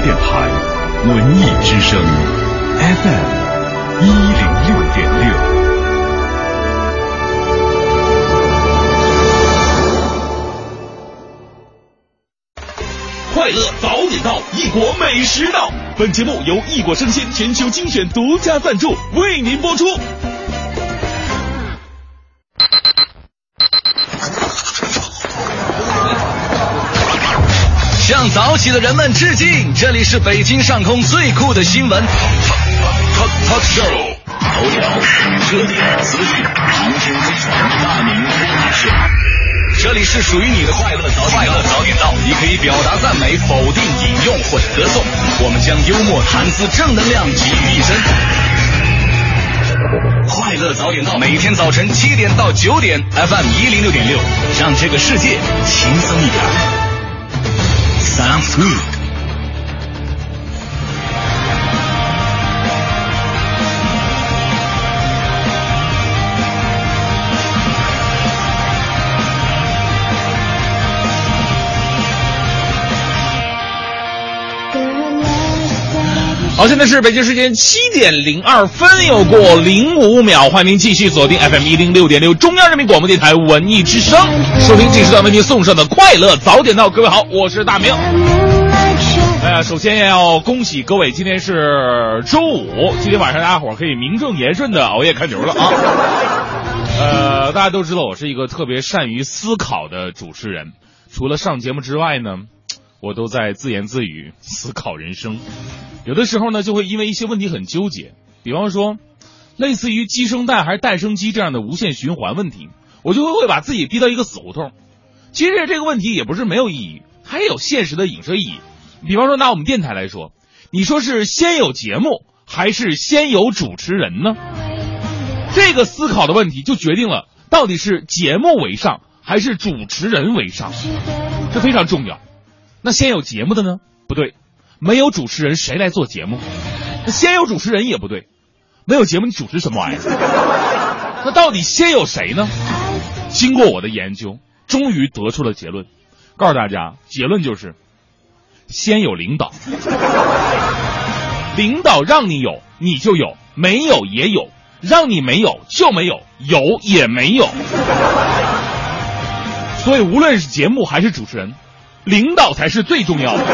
电台，文艺之声，FM 一零六点六。快乐早点到，异国美食到。本节目由异国生鲜全球精选独家赞助，为您播出。向早起的人们致敬！这里是北京上空最酷的新闻 talk talk show，头条、热点、资讯、航天飞船、大明脱口秀。这里是属于你的快乐早快乐早点到，你可以表达赞美、否定、引用或者歌颂，我们将幽默、谈资、正能量集于一身。快乐早点到，每天早晨七点到九点，FM 一零六点六，让这个世界轻松一点。Sounds good. 好，现在是北京时间七点零二分，又过零五秒，欢迎您继续锁定 FM 一零六点六中央人民广播电台文艺之声，收听这时段为您送上的快乐早点到。各位好，我是大明。哎呀，首先要恭喜各位，今天是周五，今天晚上大家伙可以名正言顺的熬夜看球了啊。呃，大家都知道我是一个特别善于思考的主持人，除了上节目之外呢。我都在自言自语思考人生，有的时候呢就会因为一些问题很纠结，比方说，类似于鸡生蛋还是蛋生鸡这样的无限循环问题，我就会会把自己逼到一个死胡同。其实这个问题也不是没有意义，它也有现实的影射意义。比方说拿我们电台来说，你说是先有节目还是先有主持人呢？这个思考的问题就决定了到底是节目为上还是主持人为上，这非常重要。那先有节目的呢？不对，没有主持人谁来做节目？那先有主持人也不对，没有节目你主持什么玩意儿？那到底先有谁呢？经过我的研究，终于得出了结论，告诉大家，结论就是先有领导，领导让你有你就有，没有也有，让你没有就没有，有也没有。所以无论是节目还是主持人。领导才是最重要的，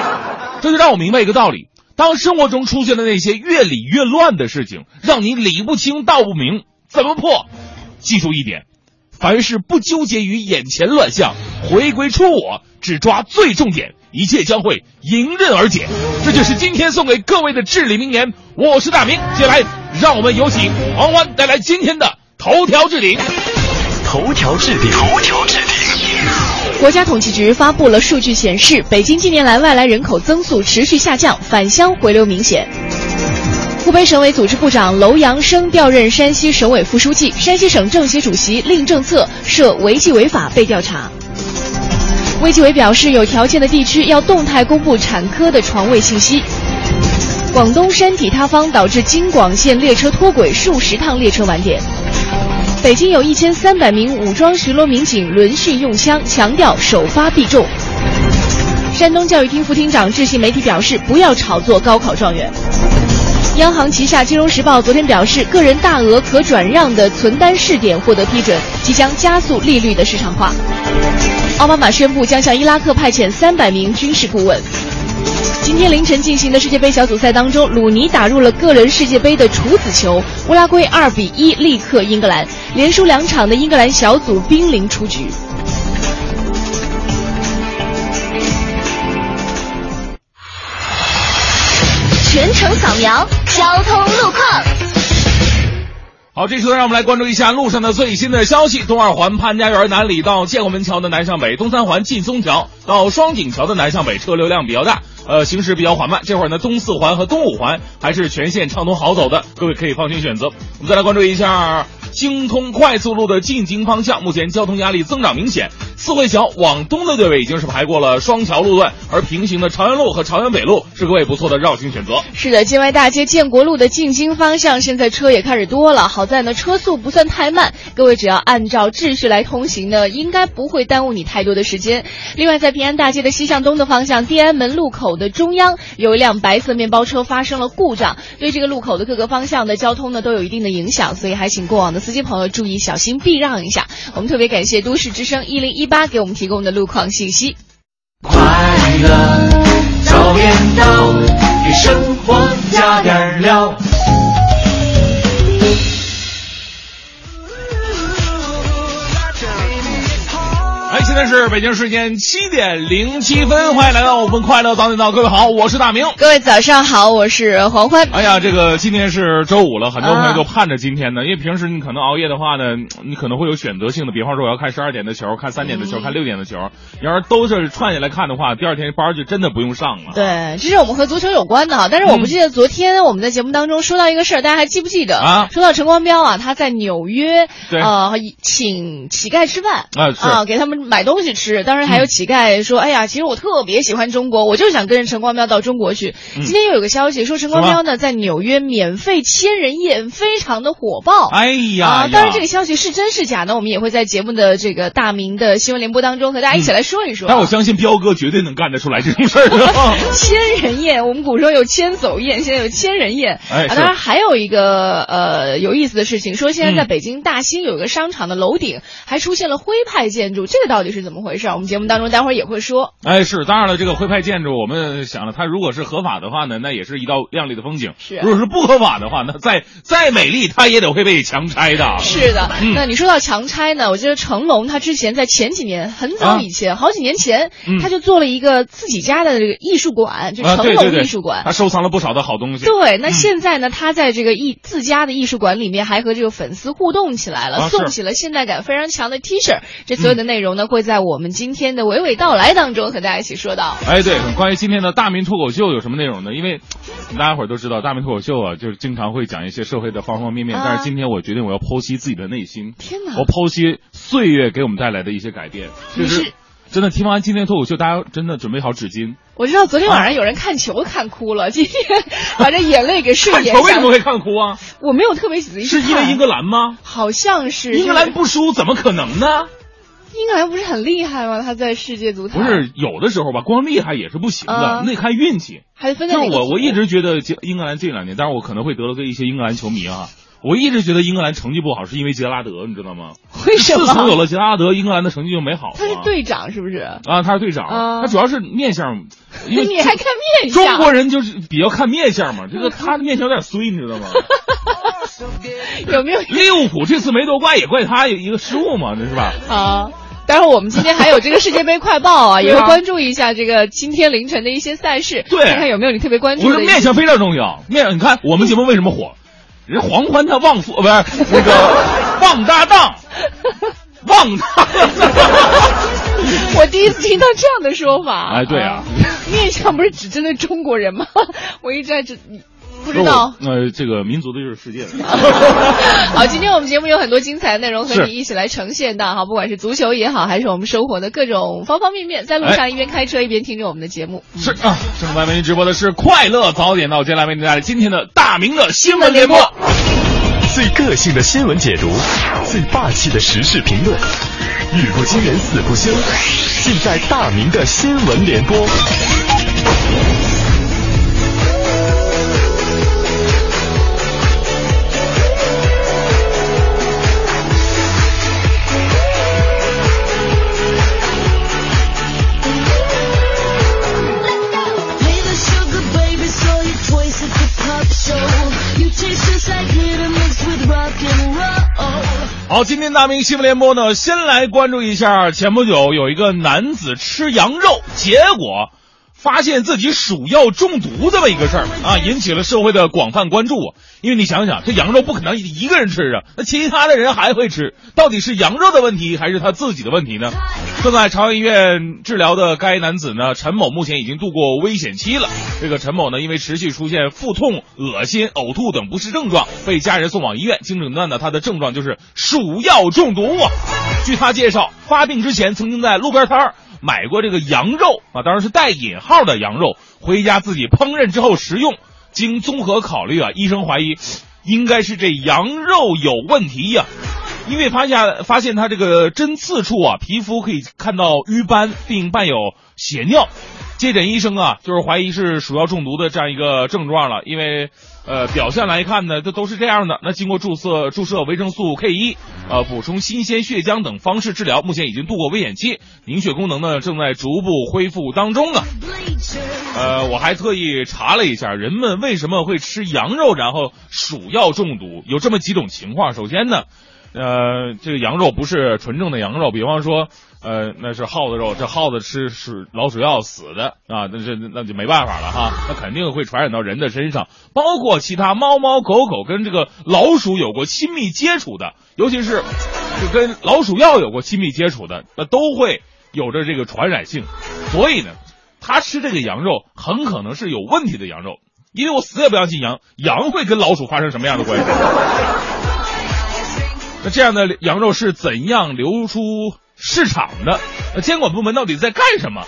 这就让我明白一个道理：当生活中出现的那些越理越乱的事情，让你理不清道不明，怎么破？记住一点，凡事不纠结于眼前乱象，回归出我，只抓最重点，一切将会迎刃而解。这就是今天送给各位的至理名言。我是大明，接下来让我们有请王欢带来今天的头条置顶。头条置顶，头条置顶。国家统计局发布了数据显示，北京近年来外来人口增速持续下降，返乡回流明显。湖北省委组织部长楼阳生调任山西省委副书记，山西省政协主席令政策涉违纪违法被调查。卫计委表示，有条件的地区要动态公布产科的床位信息。广东山体塌方导致京广线列车脱轨，数十趟列车晚点。北京有一千三百名武装巡逻民警轮训用枪，强调首发必中。山东教育厅副厅长致信媒体表示，不要炒作高考状元。央行旗下《金融时报》昨天表示，个人大额可转让的存单试点获得批准，即将加速利率的市场化。奥巴马宣布将向伊拉克派遣三百名军事顾问。今天凌晨进行的世界杯小组赛当中，鲁尼打入了个人世界杯的处子球，乌拉圭二比一力克英格兰，连输两场的英格兰小组濒临出局。全程扫描交通路况。好，这时候让我们来关注一下路上的最新的消息。东二环潘家园南里到建国门桥的南向北，东三环劲松桥到双井桥的南向北车流量比较大。呃，行驶比较缓慢。这会儿呢，东四环和东五环还是全线畅通好走的，各位可以放心选择。我们再来关注一下京通快速路的进京方向，目前交通压力增长明显。四惠桥往东的队尾已经是排过了双桥路段，而平行的朝阳路和朝阳北路是各位不错的绕行选择。是的，建外大街建国路的进京方向，现在车也开始多了。好在呢，车速不算太慢，各位只要按照秩序来通行呢，应该不会耽误你太多的时间。另外，在平安大街的西向东的方向，地安门路口的中央有一辆白色面包车发生了故障，对这个路口的各个方向的交通呢都有一定的影响，所以还请过往的司机朋友注意小心避让一下。我们特别感谢都市之声一零一八给我们提供的路况信息。快乐早点到，给生活加点料。现在是北京时间七点零七分，欢迎来到我们快乐早点到，各位好，我是大明。各位早上好，我是黄欢。哎呀，这个今天是周五了，很多朋友啊都盼着今天呢，因为平时你可能熬夜的话呢，你可能会有选择性的，比方说我要看十二点的球，看三点的球，看六点的球，你要是都是串下来看的话，第二天班就真的不用上了。对，这是我们和足球有关的哈。但是我不记得昨天我们在节目当中说到一个事儿，大家还记不记得啊说到陈光标啊，他在纽约对呃请乞丐吃饭啊是给他们买东西吃。当然还有乞丐说：“哎呀，其实我特别喜欢中国，我就想跟着陈光标到中国去。嗯今天又有个消息说陈光标呢在纽约免费千人宴，非常的火爆。哎呀当然这个消息是真是假呢？我们也会在节目的这个大明的新闻联播当中和大家一起来说一说啊。但我相信彪哥绝对能干得出来这种事儿的。千人宴，我们古时候有千叟宴，现在有千人宴。啊，哎是当然还有一个呃有意思的事情，说现在在嗯北京大兴有一个商场的楼顶还出现了徽派建筑，这个到底是怎么回事？我们节目当中待会儿也会说。哎，是，当然了，这个徽派建筑，我们想了，它如果是合法的话呢，那也是一道亮丽的风景；是如果是不合法的话，那再再美丽，它也得会被强拆的。是的，嗯那你说到强拆呢？我记得成龙他之前在前几年，很早以前，好几年前，他就做了一个自己家的这个艺术馆，就啊，成龙艺术馆。他收藏了不少的好东西。对，那嗯现在呢，他在这个艺自家的艺术馆里面还和这个粉丝互动起来了，啊送起了现代感非常强的 T 恤。这所有的内容呢，会在我们今天的娓娓道来当中和大家一起说到。哎，对，关于今天的大明脱口秀有什么内容呢？因为 大家伙儿都知道，大明脱口秀啊，就是经常会讲一些社会的方方面面。啊但是今天我决定我要剖析自己的内心，天哪我剖析岁月给我们带来的一些改变。就是是真的听完今天脱口秀，大家真的准备好纸巾。我知道昨天晚上有人看球看哭了，今天 把这眼泪给顺看眼下球为什么会看哭啊？我没有特别仔细是因为英格兰吗？好像是英格兰不输怎么可能呢？英格兰不是很厉害吗？他在世界足坛不是有的时候吧，光厉害也是不行的啊，那看运气。还分在就是我，我一直觉得英格兰这两年，当然我可能会得罪一些英格兰球迷啊。我一直觉得英格兰成绩不好，是因为杰拉德，你知道吗？为什么自从有了杰拉德，英格兰的成绩就没好。他是队长是不是？啊，他是队长，啊他主要是面相，因为 你还看面相？中国人就是比较看面相嘛，这个他的面相有点衰，你知道吗？有没有利物浦这次没夺冠也怪他一个失误嘛，这是吧？啊？待会儿我们今天还有这个世界杯快报啊，也会关注一下这个今天凌晨的一些赛事，对看看有没有你特别关注我的不是。面相非常重要，面你看我们节目为什么火？人黄欢他旺夫不是那个 旺搭档，旺搭档。我第一次听到这样的说法。哎对啊面相不是只针对中国人吗？我一直在这不知道。呃，这个民族的就是世界的。好，今天我们节目有很多精彩的内容和你一起来呈现的哈，不管是足球也好，还是我们生活的各种方方面面，在路哎上一边开车一边听着我们的节目。是啊，正在为您直播的是快乐早点到，接下来为您带来今天的大明的新闻联播。最个性的新闻解读，最霸气的时事评论，语不惊人死不休，尽在大明的新闻联播。好，今天大明新闻联播呢，先来关注一下，前不久有一个男子吃羊肉，结果发现自己鼠药中毒这么一个事儿啊，引起了社会的广泛关注啊。因为你想想，这羊肉不可能一个人吃啊，那其他的人还会吃，到底是羊肉的问题还是他自己的问题呢？正在朝阳医院治疗的该男子呢，陈某目前已经度过危险期了。这个陈某呢，因为持续出现腹痛、恶心、呕吐等不适症状，被家人送往医院。经诊断呢，他的症状就是鼠药中毒啊。据他介绍，发病之前曾经在路边摊儿买过这个羊肉啊，当然是带引号的羊肉，回家自己烹饪之后食用。经综合考虑啊，医生怀疑应该是这羊肉有问题呀、因为发现发现他这个针刺处啊，皮肤可以看到瘀斑，并伴有血尿。接诊医生啊，就是怀疑是鼠药中毒的这样一个症状了，因为呃表现来看呢，这都是这样的。那经过注射注射维生素 K 一，呃补充新鲜血浆等方式治疗，目前已经度过危险期，凝血功能呢正在逐步恢复当中啊。呃，我还特意查了一下，人们为什么会吃羊肉，然后鼠药中毒，有这么几种情况。首先呢，呃，这个羊肉不是纯正的羊肉，比方说，呃，那是耗子肉，这耗子吃是老鼠药死的啊，那这那就没办法了哈，那肯定会传染到人的身上，包括其他猫猫狗狗跟这个老鼠有过亲密接触的，尤其是就跟老鼠药有过亲密接触的，那都会有着这个传染性，所以呢。他吃这个羊肉很可能是有问题的羊肉，因为我死也不相信羊羊会跟老鼠发生什么样的关系。那这样的羊肉是怎样流出市场的？那监管部门到底在干什么？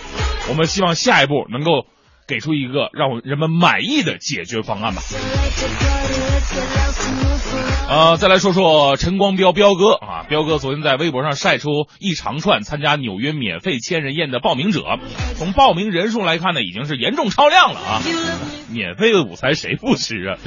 我们希望下一步能够给出一个让人们满意的解决方案吧。呃，再来说说陈光标彪哥啊，彪哥昨天在微博上晒出一长串参加纽约免费千人宴的报名者，从报名人数来看呢，已经是严重超量了啊！免费的午餐谁不吃啊？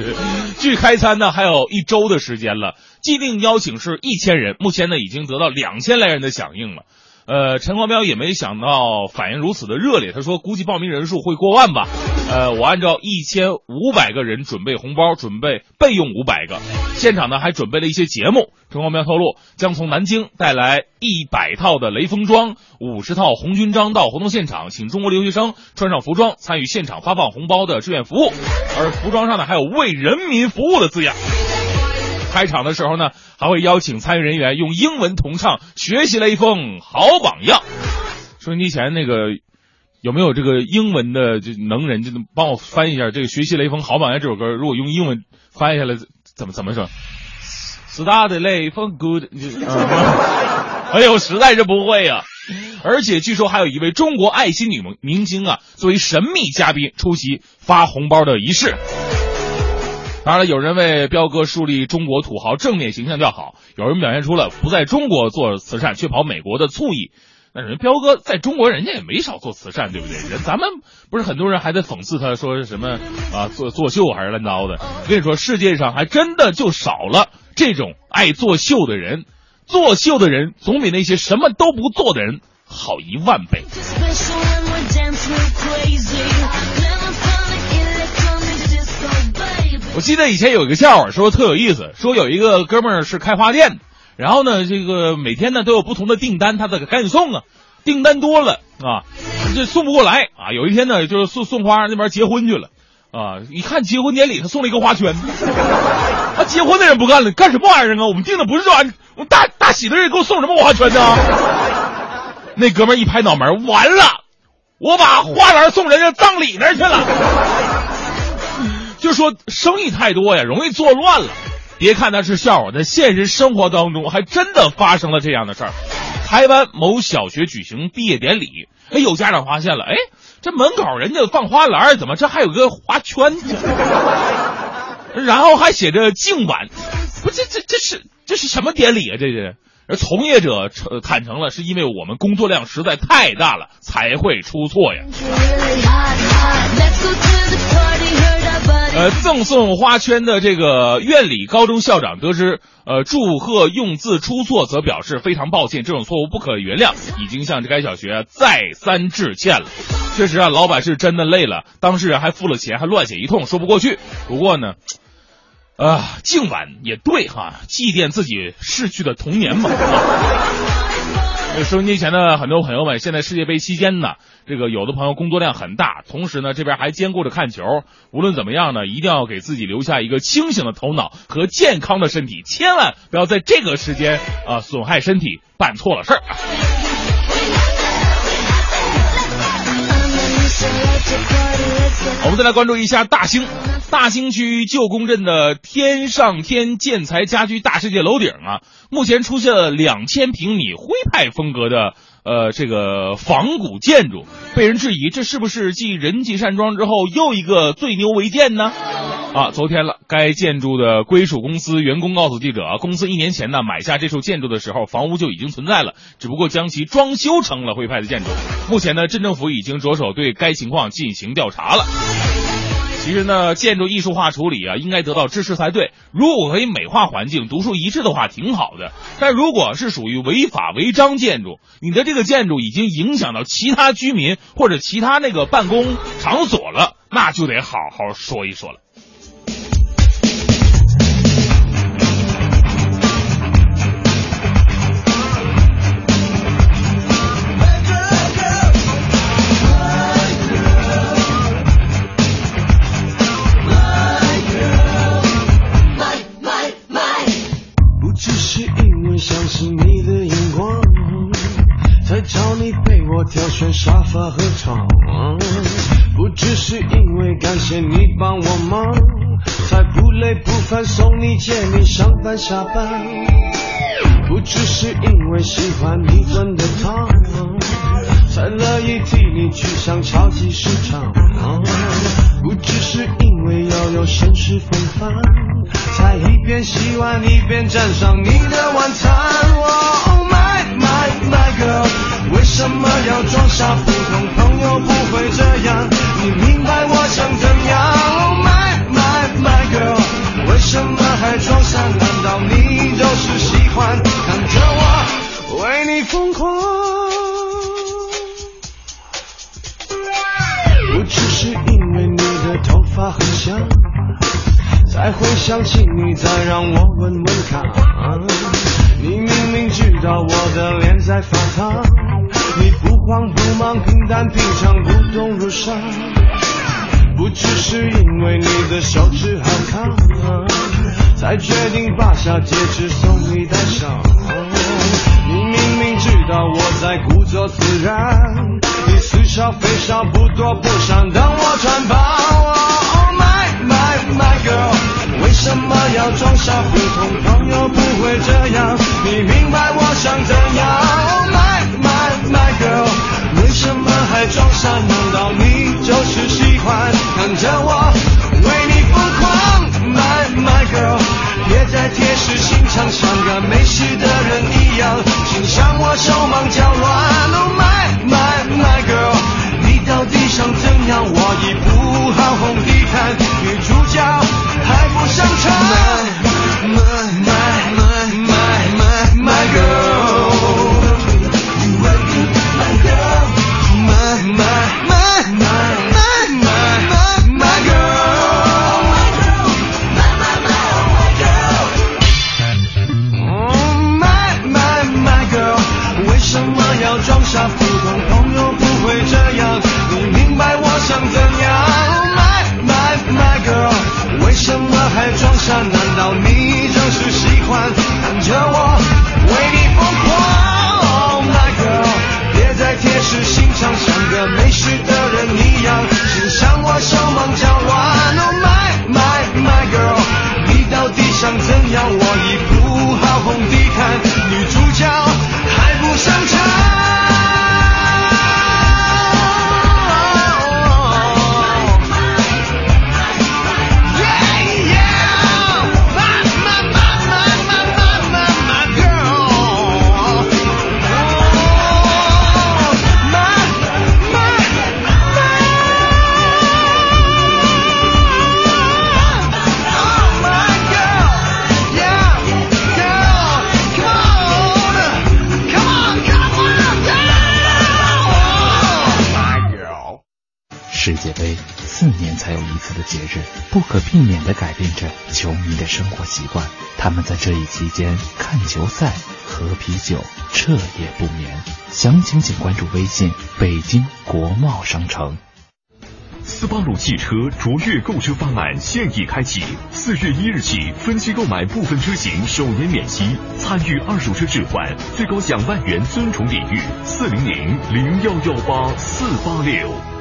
距开餐呢还有一周的时间了，既定邀请是一千人，目前呢已经得到两千来人的响应了。呃，陈光标也没想到反应如此的热烈，他说估计报名人数会过万吧。呃，我按照一千五百个人准备红包，准备备用五百个。现场呢还准备了一些节目。陈光标透露，将从南京带来一百套的雷锋装，五十套红军章到活动现场，请中国留学生穿上服装参与现场发放红包的志愿服务，而服装上呢还有为人民服务的字样。开场的时候呢，还会邀请参与人员用英文同唱《学习雷锋好榜样》。收音机前那个有没有这个英文的就能人，就能帮我翻译一下这个《学习雷锋好榜样》这首歌？如果用英文翻译下来，怎么怎么说？Start 雷锋 good，哎呦，实在是不会呀、而且据说还有一位中国爱心女明明星啊，作为神秘嘉宾出席发红包的仪式。当然了，有人为彪哥树立中国土豪正面形象叫好，有人表现出了不在中国做慈善却跑美国的醋意。那人彪哥在中国人家也没少做慈善，对不对？人咱们不是很多人还在讽刺他说是什么啊做作秀还是乱糟的。我跟你说，世界上还真的就少了这种爱作秀的人。作秀的人总比那些什么都不做的人好一万倍。我记得以前有一个笑话，说特有意思，说有一个哥们儿是开花店的，然后呢，这个每天呢都有不同的订单，他得赶紧送啊，订单多了啊，这送不过来啊。有一天呢，就是送送花那边结婚去了啊，一看结婚典礼，他送了一个花圈，啊，结婚的人不干了，干什么玩意儿啊？我们订的不是这玩意儿，我大大喜的人给我送什么花圈呢？那哥们儿一拍脑门，完了，我把花篮送人家葬礼那儿去了。就说生意太多呀，容易做乱了。别看他是笑话，在现实生活当中还真的发生了这样的事儿。台湾某小学举行毕业典礼，哎，有家长发现了，哎，这门口人家放花篮，怎么这还有个花圈？然后还写着敬晚，不，这这这是这是什么典礼啊？这是。而从业者坦诚了，是因为我们工作量实在太大了，才会出错呀。呃，赠送花圈的这个院里高中校长得知，呃，祝贺用字出错，则表示非常抱歉，这种错误不可原谅，已经向这该小学再三致歉了。确实啊，老板是真的累了，当事人还付了钱，还乱写一通，说不过去。不过呢。啊，敬晚也对哈，祭奠自己逝去的童年嘛。收音机前的很多朋友们，现在世界杯期间呢，这个有的朋友工作量很大，同时呢这边还兼顾着看球。无论怎么样呢，一定要给自己留下一个清醒的头脑和健康的身体，千万不要在这个时间啊损害身体，办错了事儿。我们再来关注一下大兴。大兴区旧宫镇的天上天建材家居大世界楼顶啊，目前出现了两千平米徽派风格的呃这个仿古建筑，被人质疑这是不是继人济山庄之后又一个最牛违建呢？啊，昨天了，该建筑的归属公司员工告诉记者，公司一年前呢买下这处建筑的时候，房屋就已经存在了，只不过将其装修成了徽派的建筑。目前呢，镇政府已经着手对该情况进行调查了。其实呢，建筑艺术化处理啊，应该得到支持才对。如果可以美化环境、独树一帜的话，挺好的。但如果是属于违法违章建筑，你的这个建筑已经影响到其他居民或者其他那个办公场所了，那就得好好说一说了。找你陪我挑选沙发和床。不只是因为感谢你帮我忙，才不累不烦送你见你上班下班。不只是因为喜欢你炖的汤，才乐意替你去上超级市场。不只是因为要有绅士风范，才一边洗碗一边沾上你的晚餐。Oh my my my girl，为什么要装傻？普通朋友不会这样，你明白我想怎样？Oh my my my girl，为什么还装傻？难道你就是喜欢看着我为你疯狂？不只是因为你的头发很香，才会想起你，再让我闻闻看。你明明知道我的脸在发烫，慌不忙，平淡平常，不动如山。不只是因为你的手指好看，才决定拔下戒指送你戴上。你明明知道我在故作自然，你似笑非笑，不躲不闪，等我穿帮。Oh my my my girl，为什么要装傻？普通朋友不会这样，你明白我想怎样什么还装傻？难道你就是喜欢看着我为你疯狂？My my girl，别再铁石心肠，像个没事的人一样，请向我手忙脚乱。Oh my my my girl，你到底想怎样？我已不好红地毯，女主角还不上场。免地改变着球迷的生活习惯。他们在这一期间看球赛、喝啤酒、彻夜不眠。详情请关注微信“北京国贸商城”。斯巴鲁汽车卓越购车方案现已开启，四月一日起分期购买部分车型首年免息，参与二手车置换，最高享万元尊崇礼遇。四零零零幺幺八四八六。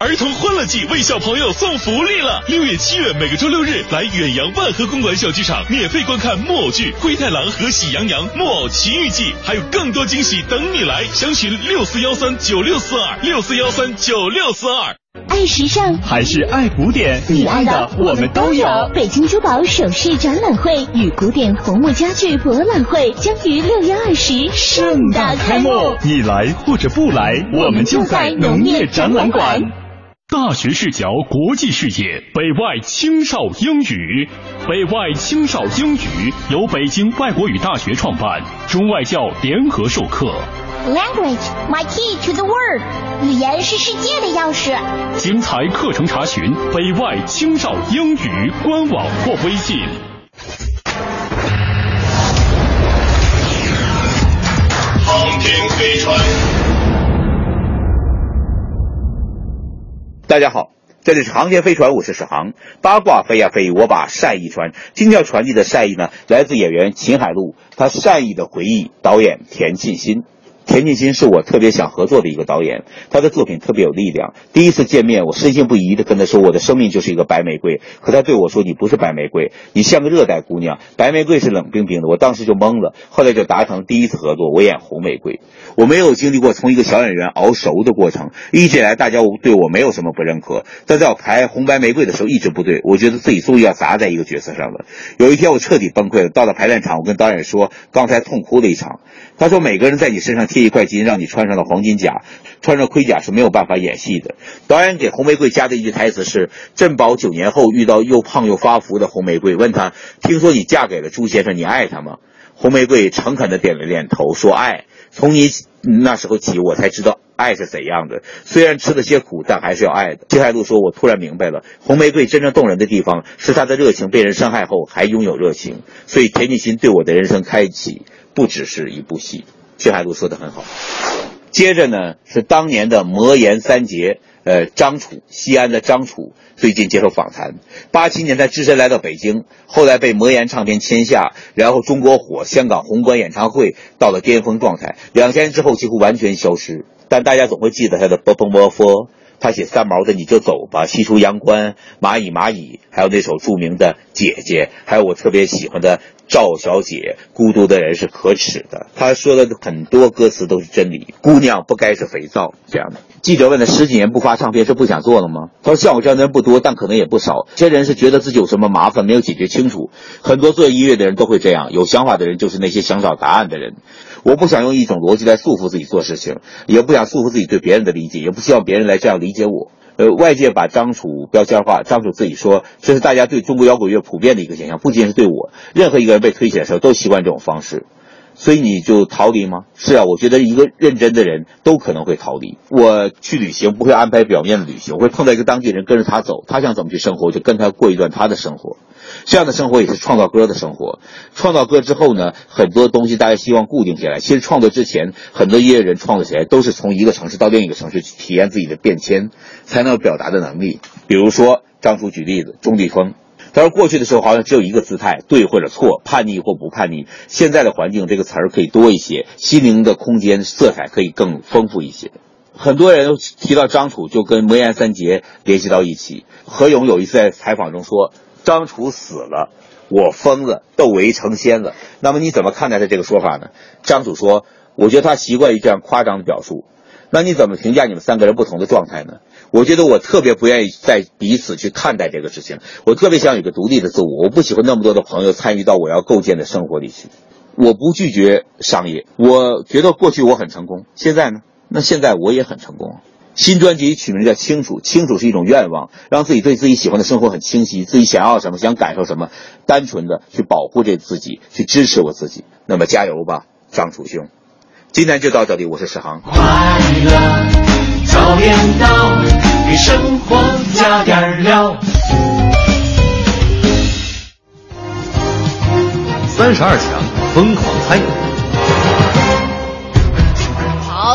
儿童欢乐季为小朋友送福利了！六月、七月每个周六日来远洋万和公馆小剧场，免费观看木偶剧《灰太狼》和《喜羊羊木偶奇遇记》，还有更多惊喜等你来！详询六四幺三九六四二六四幺三九六四二。爱时尚还是爱古典？你爱的我们都有。北京珠宝首饰展览会与古典红木家具博览会将于六月二十盛大开幕。你来或者不来，我们就在农业展览馆。大学视角，国际视野，北外青少英语。北外青少英语由北京外国语大学创办，中外教联合授课。Language, my key to the world。语言是世界的钥匙。精彩课程查询北外青少英语官网或微信。航天飞船。大家好，这里是航天飞船，我是史航。八卦飞呀飞，我把善意传。今天要传递的善意呢，来自演员秦海璐，她善意的回忆导演田沁鑫。田沁鑫是我特别想合作的一个导演，他的作品特别有力量。第一次见面，我深信不疑的跟他说：“我的生命就是一个白玫瑰。”可他对我说：“你不是白玫瑰，你像个热带姑娘。白玫瑰是冷冰冰的。”我当时就懵了。后来就达成第一次合作，我演红玫瑰。我没有经历过从一个小演员熬熟的过程，一直以来大家对我没有什么不认可。但在我排红白玫瑰的时候，一直不对，我觉得自己终于要砸在一个角色上了。有一天我彻底崩溃了，到了排练场，我跟导演说刚才痛哭了一场。他说每个人在你身上这一块金，让你穿上了黄金甲，穿上盔甲是没有办法演戏的。导演给红玫瑰加的一句台词是：珍宝九年后遇到又胖又发福的红玫瑰，问他听说你嫁给了朱先生，你爱他吗？红玫瑰诚恳地点了点头，说爱。从你那时候起，我才知道爱是怎样的。虽然吃了些苦，但还是要爱的。金海璐说：“我突然明白了，红玫瑰真正动人的地方是她的热情被人伤害后还拥有热情。所以田沁鑫对我的人生开启不只是一部戏。”薛海璐说的很好。接着呢是当年的魔岩三杰，呃，张楚，西安的张楚最近接受访谈。八七年他只身来到北京，后来被魔岩唱片签下，然后中国火，香港红馆演唱会到了巅峰状态。两千年之后几乎完全消失，但大家总会记得他的《波风波佛》。他写三毛的《你就走吧》，西出阳关，蚂蚁蚂蚁，还有那首著名的《姐姐》，还有我特别喜欢的赵小姐，《孤独的人是可耻的》。他说的很多歌词都是真理。姑娘不该是肥皂这样的。记者问他十几年不发唱片是不想做了吗？他说像我这样的人不多，但可能也不少。这些人是觉得自己有什么麻烦没有解决清楚。很多做音乐的人都会这样，有想法的人就是那些想找答案的人。我不想用一种逻辑来束缚自己做事情，也不想束缚自己对别人的理解，也不希望别人来这样理解我。呃，外界把张楚标签化，张楚自己说这是大家对中国摇滚乐普遍的一个现象，不仅是对我，任何一个人被推起来的时候都习惯这种方式。所以你就逃离吗？是啊，我觉得一个认真的人都可能会逃离。我去旅行不会安排表面的旅行，我会碰到一个当地人，跟着他走，他想怎么去生活，就跟他过一段他的生活。这样的生活也是创造歌的生活。创造歌之后呢，很多东西大家希望固定下来。其实创作之前，很多音乐人创作起来都是从一个城市到另一个城市去体验自己的变迁，才能有表达的能力。比如说张楚举例子，钟立风。而过去的时候好像只有一个姿态，对或者错，叛逆或不叛逆。现在的环境这个词儿可以多一些，心灵的空间色彩可以更丰富一些。很多人提到张楚，就跟魔岩三杰联系到一起。何勇有一次在采访中说：“张楚死了，我疯了，窦唯成仙了。”那么你怎么看待他这个说法呢？张楚说：“我觉得他习惯于这样夸张的表述。”那你怎么评价你们三个人不同的状态呢？我觉得我特别不愿意在彼此去看待这个事情，我特别想有个独立的自我，我不喜欢那么多的朋友参与到我要构建的生活里去。我不拒绝商业，我觉得过去我很成功，现在呢？那现在我也很成功。新专辑取名叫《清楚》，清楚是一种愿望，让自己对自己喜欢的生活很清晰，自己想要什么，想感受什么，单纯的去保护这自己，去支持我自己。那么加油吧，张楚兄！今天就到这里，我是史航。快乐早点到，给生活加点料。三十二强疯狂猜。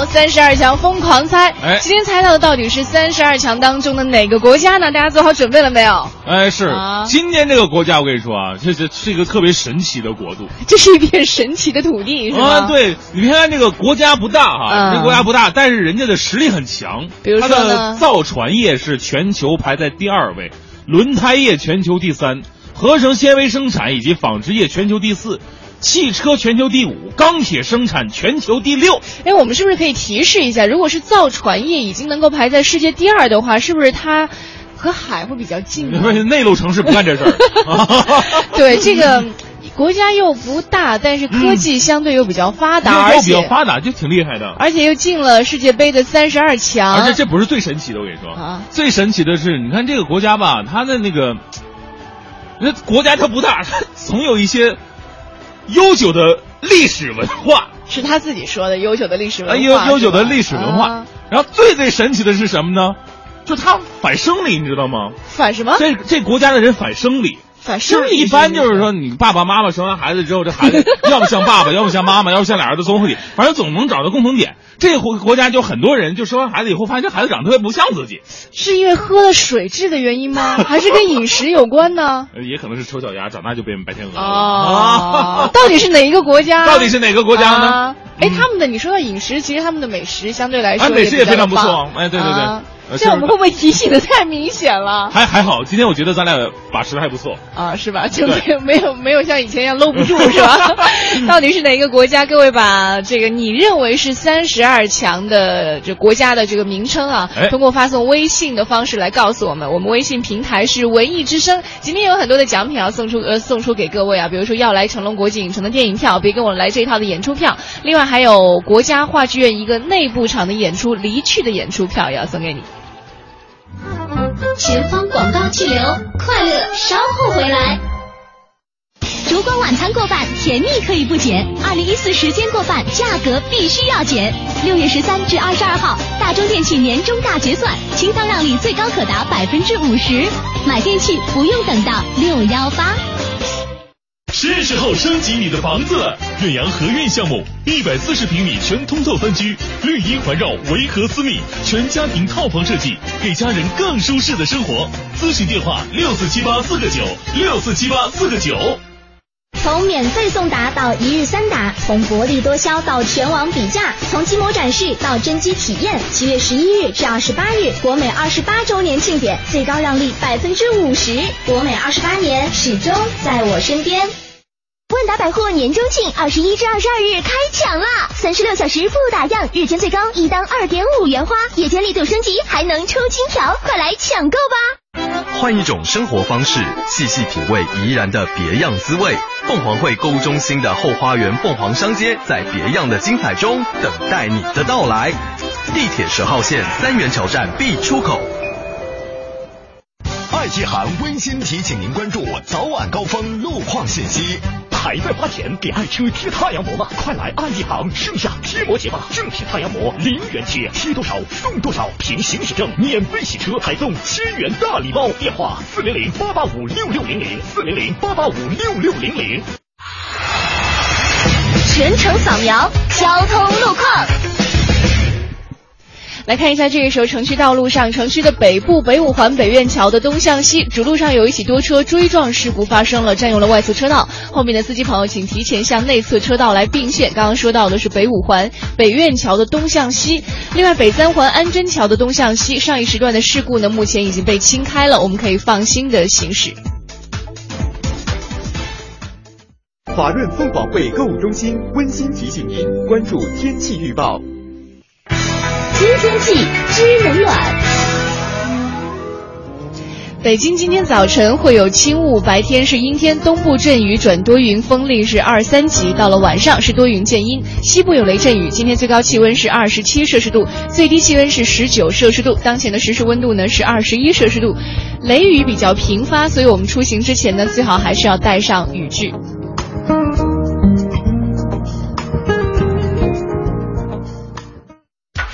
好，三十二强疯狂猜。哎今天猜到的到底是三十二强当中的哪个国家呢？大家做好准备了没有？哎，是、啊今天这个国家，我跟你说啊，这这是一个特别神奇的国度这是一片神奇的土地，是吗？啊。，对，你看这个国家不大哈，嗯这个国家不大，但是人家的实力很强。比如说它呢的造船业是全球排在第二位，轮胎业全球第三，合成纤维生产以及纺织业全球第四。汽车全球第五，钢铁生产全球第六。哎，我们是不是可以提示一下，如果是造船业已经能够排在世界第二的话，是不是它和海会比较近呢？不 是内陆城市不干这事儿。对，这个国家又不大，但是科技相对又比较发达，又而又比较发达，就挺厉害的。而且又进了世界杯的三十二强。而且这不是最神奇的，我跟你说，啊最神奇的是，你看这个国家吧，它的那个，那国家它不大，它总有一些悠久的历史文化，是他自己说的悠久的历史文啊，化，悠悠久的历史文化。啊然后最最神奇的是什么呢？就他反生理，你知道吗？反什么？这这国家的人反生理。就是一般就是说，你爸爸妈妈生完孩子之后，这孩子 要么像爸爸，要么像妈妈，要么像俩人的综合体，反正总能找到共同点。这个国国家就很多人就生完孩子以后，发现这孩子长得特别不像自己，是因为喝了水质的原因吗？还是跟饮食有关呢？呃 也可能是丑小鸭，长大就变白天鹅了。哦，到底是哪一个国家？到底是哪个国家呢啊哎，他们的你说到饮食，其实他们的美食相对来说啊美食也非常不错哎对对对这样我们会不会提醒的太明显了？还还好，今天我觉得咱俩把持的还不错。啊，是吧？就没有没有没有像以前一样搂不住，是吧？到底是哪个国家？各位把这个你认为是三十二强的这国家的这个名称啊哎，通过发送微信的方式来告诉我们。我们微信平台是文艺之声，今天有很多的奖品要送出，呃，送出给各位啊，比如说要来成龙国际影城的电影票，别跟我来这一套的演出票。另外还有国家话剧院一个内部场的演出，离去的演出票也要送给你。前方广告气流，快乐稍后回来。烛光晚餐过半，甜蜜可以不减。二零一四时间过半，价格必须要减。六月十三至二十二号，大中电器年终大结算，清仓让利最高可达百分之五十，买电器不用等到六幺八。是时候升级你的房子了！远洋和苑项目，一百四十平米全通透分居，绿荫环绕，维和私密，全家庭套房设计，给家人更舒适的生活。咨询电话：六四七八四个九，六四七八四个九。从免费送达到一日三达，从薄利多销到全网比价，从机模展示到真机体验。七月十一日至二十八日，国美二十八周年庆典，最高让利百分之五十。国美二十八年始终在我身边。万达百货年终庆二十一至二十二日开抢啦！三十六小时不打烊，日间最高一单二点五元花，夜间力度升级还能抽金条，快来抢购吧！换一种生活方式，细细品味怡然的别样滋味。凤凰汇购物中心的后花园凤凰商街，在别样的精彩中等待你的到来。地铁十号线三元桥站 B 出口。爱一行温馨提醒您关注早晚高峰路况信息。还在花钱给爱车贴太阳膜吗？快来爱一行盛夏贴膜节吧！正品太阳膜零元贴，贴多少送多少，凭行驶证免费洗车，还送千元大礼包。电话四零零八八五六六零零四零零八八五六六零零。全程扫描交通路况。来看一下，这个时候城区道路上，城区的北部北五环北苑桥的东向西主路上有一起多车追撞事故发生了，占用了外侧车道。后面的司机朋友，请提前向内侧车道来并线。刚刚说到的是北五环北苑桥的东向西，另外北三环安贞桥的东向西，上一时段的事故呢，目前已经被清开了，我们可以放心的行驶。华润凤凰汇购物中心温馨提醒您关注天气预报。知天气，知冷暖。北京今天早晨会有轻雾，白天是阴天，东部阵雨转多云，风力是二三级。到了晚上是多云见阴，西部有雷阵雨。今天最高气温是二十七摄氏度，最低气温是十九摄氏度。当前的实时温度呢是二十一摄氏度，雷雨比较频发，所以我们出行之前呢，最好还是要带上雨具。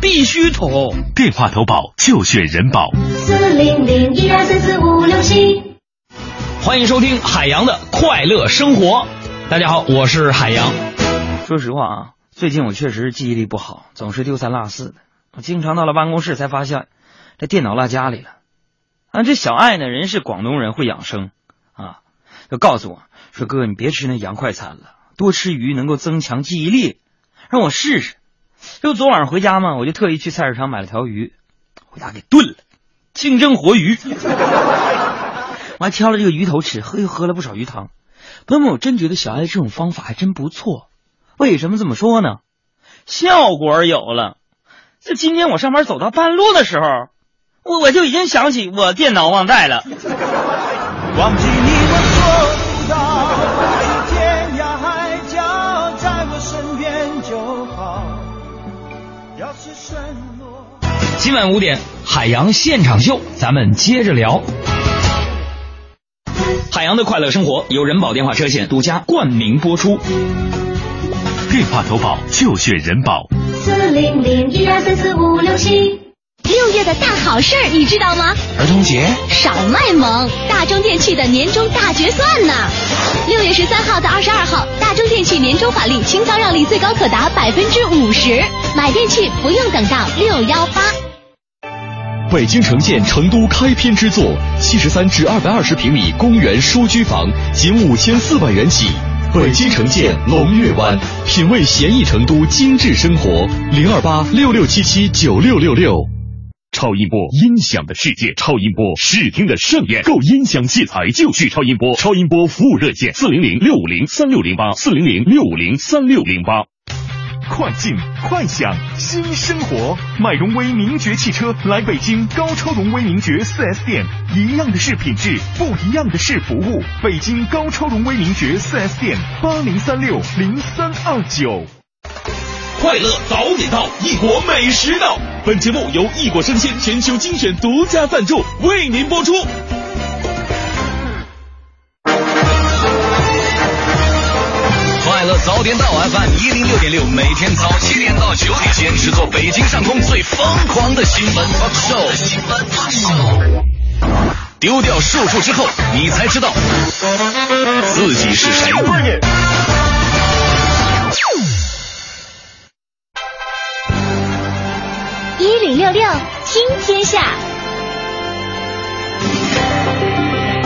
必须投！电话投保就选人保。四零零一二三四五六七。欢迎收听海洋的快乐生活。大家好，我是海洋。说实话啊，最近我确实记忆力不好，总是丢三落四的。我经常到了办公室才发现，这电脑落家里了。啊，这小爱呢，人是广东人，会养生啊，就告诉我说：“哥，你别吃那洋快餐了，多吃鱼能够增强记忆力。”让我试试。就昨晚上回家嘛，我就特意去菜市场买了条鱼，回家给炖了，清蒸活鱼。我还挑了这个鱼头吃，喝又喝了不少鱼汤。朋友们，我真觉得小爱这种方法还真不错。为什么这么说呢？效果有了。就今天我上班走到半路的时候，我我就已经想起我电脑忘带了。忘记今晚五点，海洋现场秀，咱们接着聊。海洋的快乐生活由人保电话车险独家冠名播出。电话投保就选人保。四零零一二三四五六七。六月的大好事儿，你知道吗？儿童节少卖萌，大中电器的年终大决算呢！六月十三号到二十二号，大中电器年终返利清仓让利最高可达百分之五十，买电器不用等到六幺八。北京城建成都开篇之作，七十三至二百二十平米公园书居房，仅五千四百元起。北京城建龙悦湾，品味闲逸成都精致生活。零二八六六七七九六六六。超音波音响的世界，超音波视听的盛宴，购音响器材就去超音波。超音波服务热线：四零零六五零三六零八，四零零六五零三六零八。快进快享新生活，买荣威名爵汽车来北京高超荣威名爵 4S 店，一样的是品质，不一样的是服务。北京高超荣威名爵 4S 店，八零三六零三二九。快乐早点到，异国美食到。本节目由异国生鲜全球精选独家赞助，为您播出。乐早点到 FM 一零六点六，每天早七点到九点，坚持做北京上空最疯狂的新闻 talk show。新闻 talk show。丢掉束缚之后，你才知道自己是谁。一零六六听天下。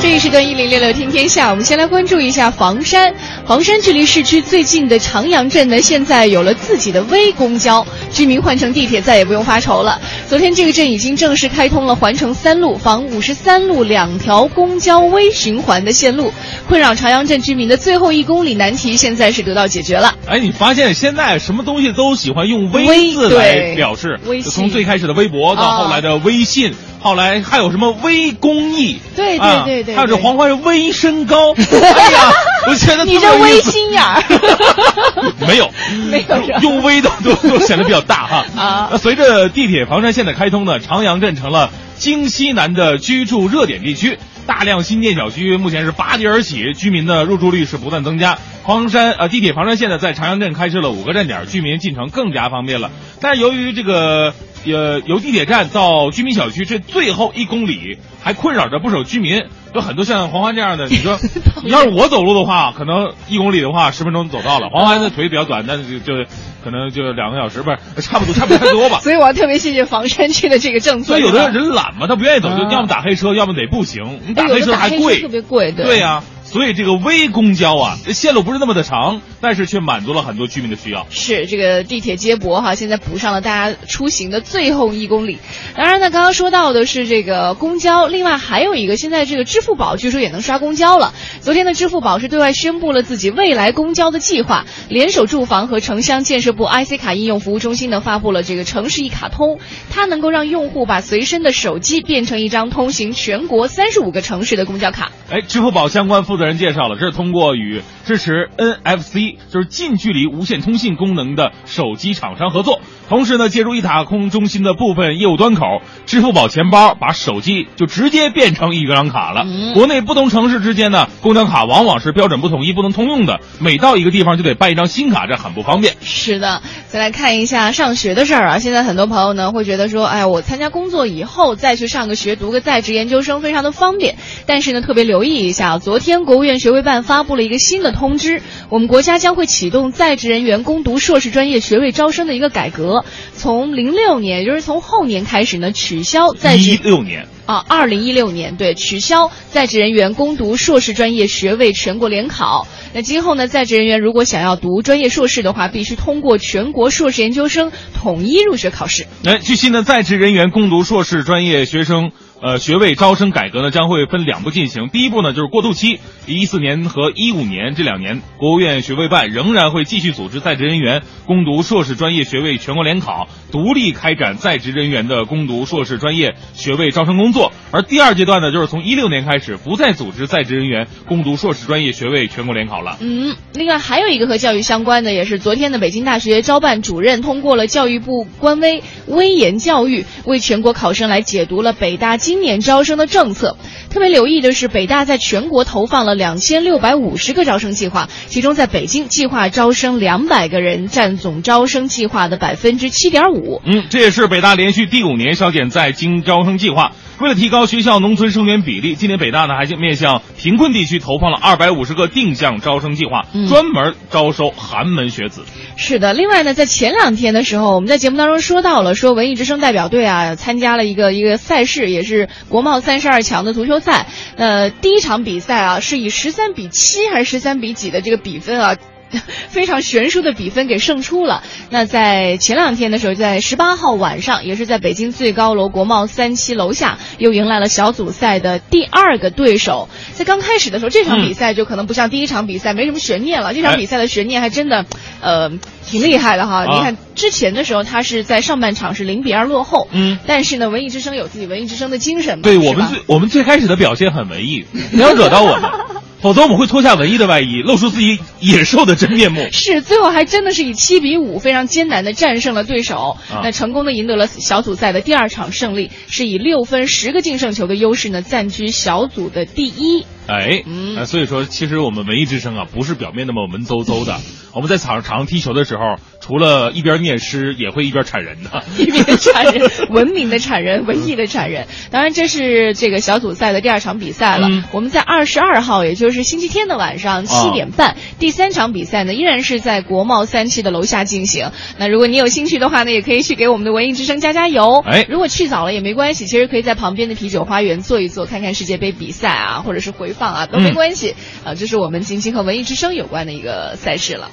这一时段一零六六听天下，我们先来关注一下房山。房山距离市区最近的长阳镇呢，现在有了自己的微公交，居民换乘地铁再也不用发愁了。昨天这个镇已经正式开通了环城三路、房五十三路两条公交微循环的线路，困扰长阳镇居民的最后一公里难题现在是得到解决了。哎，你发现现在什么东西都喜欢用微微字来表示，微就从最开始的微博到后来的微信。后来还有什么微公益？对对对对还有这黄花是微身高。哎呀，我觉得你这微心眼儿，没有，没有用微的都都显得比较大哈。啊那随着地铁房山线的开通呢，长阳镇成了京西南的居住热点地区。大量新建小区目前是拔地而起，居民的入住率是不断增加。房山呃地铁房山线呢，在长阳镇开设了五个站点，居民进城更加方便了。但是由于这个呃由地铁站到居民小区这最后一公里，还困扰着不少居民。有很多像黄欢这样的，你说 你要是我走路的话，可能一公里的话十分钟走到了。黄欢的腿比较短，但是就就可能就两个小时，不是差不多差不太多吧。所以我要特别谢谢房山区的这个政策。所以有的人懒嘛，他不愿意走，就啊要么打黑车，要么得步行。你打黑车还贵，特别贵对对呀、所以这个微公交啊，线路不是那么的长，但是却满足了很多居民的需要。是这个地铁接驳哈，现在补上了大家出行的最后一公里。当然呢，刚刚说到的是这个公交，另外还有一个，现在这个支付宝据说也能刷公交了。昨天的支付宝是对外宣布了自己未来公交的计划，联手住房和城乡建设部 IC 卡应用服务中心呢发布了这个城市一卡通，它能够让用户把随身的手机变成一张通行全国三十五个城市的公交卡。哎，支付宝相关负责人介绍了，这是通过与支持 NFC 就是近距离无线通信功能的手机厂商合作，同时呢，借助一卡通中心的部分业务端口，支付宝钱包把手机就直接变成一张卡了。国内不同城市之间呢，公交卡往往是标准不统一、不能通用的，每到一个地方就得办一张新卡，这很不方便。是的，再来看一下上学的事儿啊。现在很多朋友呢会觉得说，哎，我参加工作以后再去上个学，读个在职研究生非常的方便。但是呢，特别留意一下，昨天国务院学位办发布了一个新的通知，我们国家将会启动在职人员攻读硕士专业学位招生的一个改革，从零六年，也就是从后年开始呢，取消在职一六年。啊，二零一六年对取消在职人员攻读硕士专业学位全国联考。那今后呢，在职人员如果想要读专业硕士的话，必须通过全国硕士研究生统一入学考试。哎，据悉呢，在职人员攻读硕士专业学生。呃，学位招生改革呢将会分两步进行。第一步呢就是过渡期，一四年和一五年这两年，国务院学位办仍然会继续组织在职人员攻读硕士专业学位全国联考，独立开展在职人员的攻读硕士专业学位招生工作。而第二阶段呢，就是从一六年开始，不再组织在职人员攻读硕士专业学位全国联考了。嗯，另外还有一个和教育相关的，也是昨天的北京大学招办主任通过了教育部官微“微言教育”，为全国考生来解读了北大。今年招生的政策，特别留意的是，北大在全国投放了两千六百五十个招生计划，其中在北京计划招生两百个人，占总招生计划的百分之七点五。嗯，这也是北大连续第五年削减在京招生计划。为了提高学校农村生源比例，今年北大呢还面向贫困地区投放了二百五十个定向招生计划，专门招收寒门学子。是的，另外呢，在前两天的时候，我们在节目当中说到了，说文艺之声代表队啊参加了一个一个赛事，也是国贸三十二强的足球赛。呃，第一场比赛啊是以十三比七还是十三比几的这个比分啊。非常悬殊的比分给胜出了。那在前两天的时候，在十八号晚上，也是在北京最高楼国贸三期楼下，又迎来了小组赛的第二个对手。在刚开始的时候，这场比赛就可能不像第一场比赛没什么悬念了。这场比赛的悬念还真的，呃，挺厉害的哈。你看之前的时候，他是在上半场是零比二落后，嗯，但是呢，文艺之声有自己文艺之声的精神嘛。对我们最我们最开始的表现很文艺，不要惹到我们。否则我们会脱下文艺的外衣，露出自己野兽的真面目。是，最后还真的是以七比五非常艰难的战胜了对手，那成功的赢得了小组赛的第二场胜利，是以六分十个净胜球的优势呢，暂居小组的第一。哎，嗯，所以说，其实我们文艺之声啊，不是表面那么文绉绉的。我们在场上踢球的时候，除了一边念诗，也会一边铲人的，一边铲人，文明的铲人，文艺的铲人。当然，这是这个小组赛的第二场比赛了。我们在二十二号，也就是星期天的晚上七点半，第三场比赛呢，依然是在国贸三期的楼下进行。那如果你有兴趣的话呢，也可以去给我们的文艺之声加加油。哎，如果去早了也没关系，其实可以在旁边的啤酒花园坐一坐，看看世界杯比赛啊，或者是回。放啊都没关系啊，这是我们近期和文艺之声有关的一个赛事了。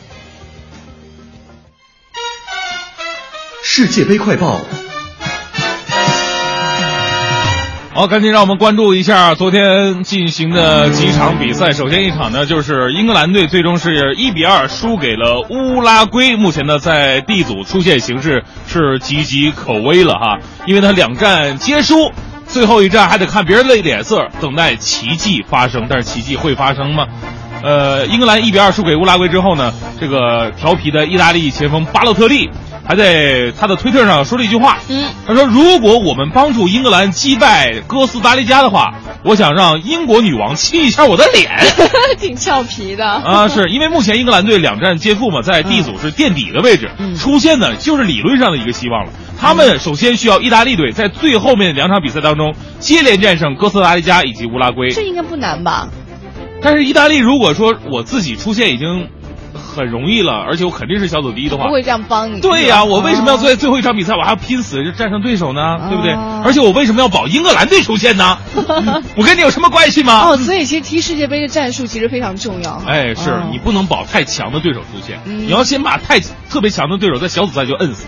世界杯快报，好，赶紧让我们关注一下昨天进行的几场比赛。首先一场呢，就是英格兰队最终是一比二输给了乌拉圭。目前呢，在 D 组出现形势是岌岌可危了哈，因为他两战皆输。最后一战还得看别人的脸色，等待奇迹发生。但是奇迹会发生吗？呃，英格兰一比二输给乌拉圭之后呢，这个调皮的意大利前锋巴洛特利还在他的推特上说了一句话，嗯，他说：“如果我们帮助英格兰击败哥斯达黎加的话，我想让英国女王亲一下我的脸。”挺俏皮的啊，是因为目前英格兰队两战皆负嘛，在 D 组是垫底的位置，出现呢就是理论上的一个希望了。他们首先需要意大利队在最后面两场比赛当中接连战胜哥斯达黎加以及乌拉圭，这应该不难吧？但是意大利如果说我自己出线已经很容易了，而且我肯定是小组第一的话，不会这样帮你。对呀、我为什么要做？在最后一场比赛我还要拼死战胜对手呢？对不对哦？而且我为什么要保英格兰队出线呢？我跟你有什么关系吗？哦，所以其实踢世界杯的战术其实非常重要。哎，是哦你不能保太强的对手出线，嗯你要先把太特别强的对手在小组赛就摁死。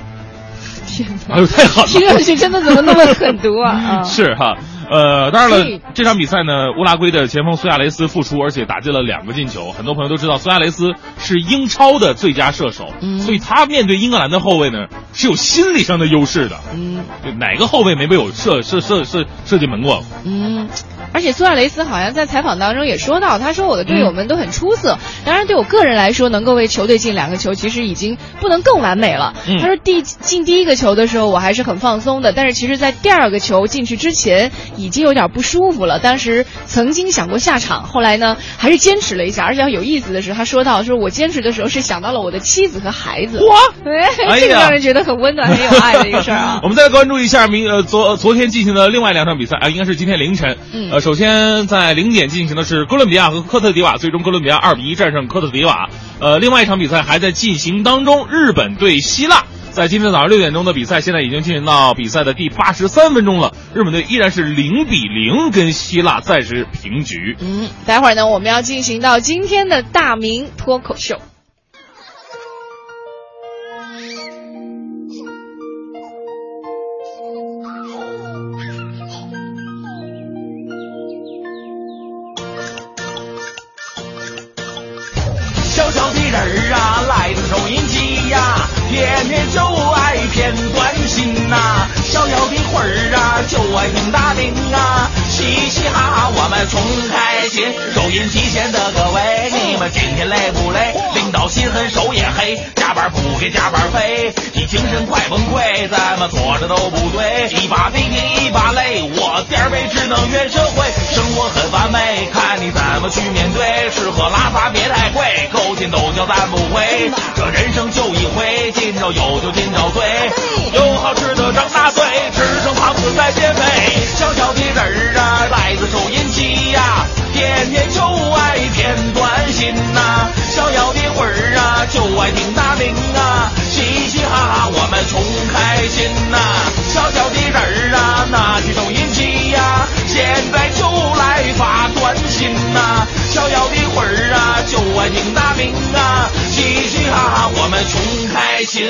天哪！哎呦，太狠了！听上去真的怎么那么狠毒啊？啊是哈，呃，当然了，这场比赛呢，乌拉圭的前锋苏亚雷斯复出，而且打进了两个进球。很多朋友都知道，苏亚雷斯是英超的最佳射手，嗯所以他面对英格兰的后卫呢是有心理上的优势的。嗯哪个后卫没被我射射射射射进门过？嗯，而且苏亚雷斯好像在采访当中也说到，他说我的队友们都很出色，当然对我个人来说，能够为球队进两个球，其实已经不能更完美了。嗯他说第进第一个球的时候，我还是很放松的，但是其实，在第二个球进去之前，已经有点不舒服了。当时曾经想过下场，后来呢，还是坚持了一下。而且有意思的是，他说到，说我坚持的时候是想到了我的妻子和孩子。哇，哎这个让人觉得很温暖、很有爱的一个事儿啊。我们再关注一下明呃昨昨天进行的另外两场比赛啊，应该是今天凌晨。嗯首先在零点进行的是哥伦比亚和科特迪瓦，最终哥伦比亚二比一战胜科特迪瓦。呃，另外一场比赛还在进行当中，日本对希腊。在今天早上六点钟的比赛，现在已经进行到比赛的第八十三分钟了。日本队依然是零比零跟希腊暂时平局。嗯，待会儿呢，我们要进行到今天的大明脱口秀。小小的人儿啊，来自收音机呀、天天就爱偏关心呐、逍遥的魂儿啊，就爱听大名啊，嘻嘻哈哈我们穷开收音机前的各位，你们今天累不累？领导心狠手也黑，加班不给加班费，你精神快崩溃，怎么做着都不对。一把鼻涕一把泪，我点儿背只能怨社会，生活很完美，看你怎么去面对。吃喝拉撒别太贵，勾心斗角咱不会，这人生就一回，今朝有酒今朝醉，有好吃的张大嘴，吃剩胖子再减肥。小小的人儿啊，来自收音机呀、天天就爱片段心呐、逍遥的魂儿啊，就爱听大名啊，嘻嘻哈哈我们穷开心呐、小小的人儿啊，拿起收音机呀、现在就来发短信呐、逍遥的魂儿啊，就爱听大名啊，嘻嘻哈哈我们穷开心。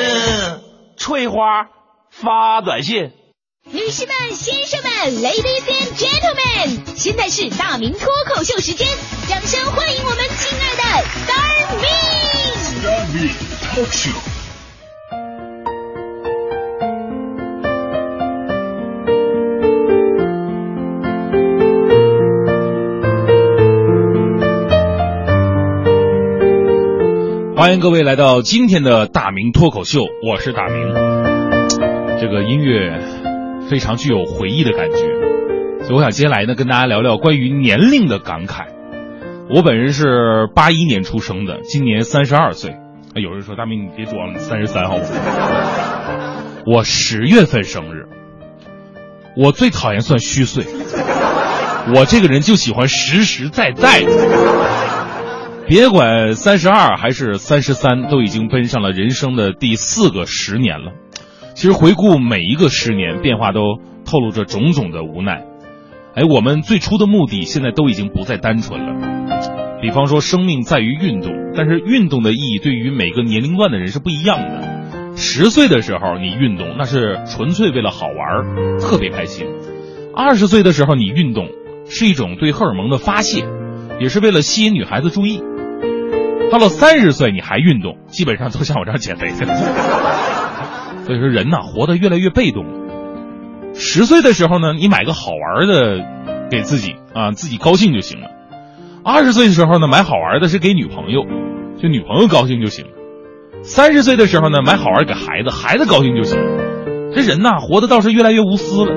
翠花发短信。女士们、先生们，Ladies and Gentlemen，现在是大明脱口秀时间，掌声欢迎我们亲爱的 Star Me。Talk Show。欢迎各位来到今天的大明脱口秀，我是大明。这个音乐非常具有回忆的感觉，所以我想接下来呢跟大家聊聊关于年龄的感慨。我本人是八一年出生的，今年三十二岁。有人说大明你别装了，你三十三好不好？我十月份生日，我最讨厌算虚岁，我这个人就喜欢实实在在的。别管三十二还是三十三，都已经奔上了人生的第四个十年了。其实回顾每一个十年，变化都透露着种种的无奈。哎，我们最初的目的现在都已经不再单纯了。比方说，生命在于运动，但是运动的意义对于每个年龄段的人是不一样的。十岁的时候你运动，那是纯粹为了好玩，特别开心；二十岁的时候你运动，是一种对荷尔蒙的发泄，也是为了吸引女孩子注意。到了三十岁你还运动，基本上都像我这样减肥的。所以说人呐，活得越来越被动了。十岁的时候呢，你买个好玩的给自己啊，自己高兴就行了。二十岁的时候呢，买好玩的是给女朋友，就女朋友高兴就行了。三十岁的时候呢，买好玩给孩子，孩子高兴就行了。这人呐，活得倒是越来越无私了。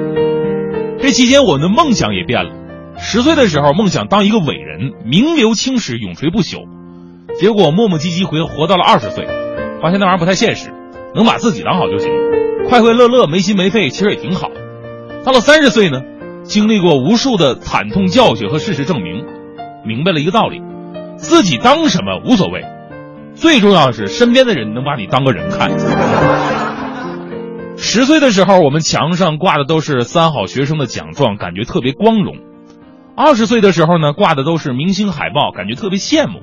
这期间我的梦想也变了。十岁的时候梦想当一个伟人，名留青史，永垂不朽。结果磨磨唧唧回活到了二十岁，发现那玩意儿不太现实，能把自己当好就行，快快乐乐没心没肺，其实也挺好。到了三十岁呢，经历过无数的惨痛教训和事实证明，明白了一个道理：自己当什么无所谓，最重要的是身边的人能把你当个人看。十岁的时候，我们墙上挂的都是三好学生的奖状，感觉特别光荣；二十岁的时候呢，挂的都是明星海报，感觉特别羡慕；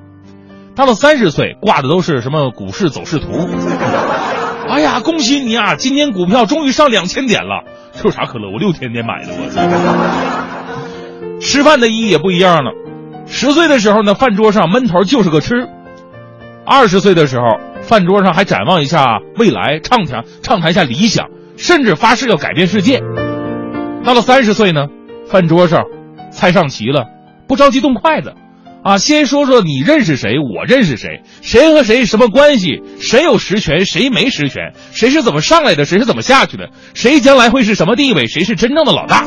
到了三十岁，挂的都是什么股市走势图。哎呀，恭喜你啊！今年股票终于上两千点了。这有啥可乐？我六千点买的，我。吃饭的意义也不一样了。十岁的时候呢，饭桌上闷头就是个吃；二十岁的时候，饭桌上还展望一下未来，畅谈畅谈一下理想，甚至发誓要改变世界。到了三十岁呢，饭桌上菜上齐了，不着急动筷子。啊，先说说你认识谁，我认识谁，谁和谁什么关系，谁有实权，谁没实权，谁是怎么上来的，谁是怎么下去的，谁将来会是什么地位，谁是真正的老大。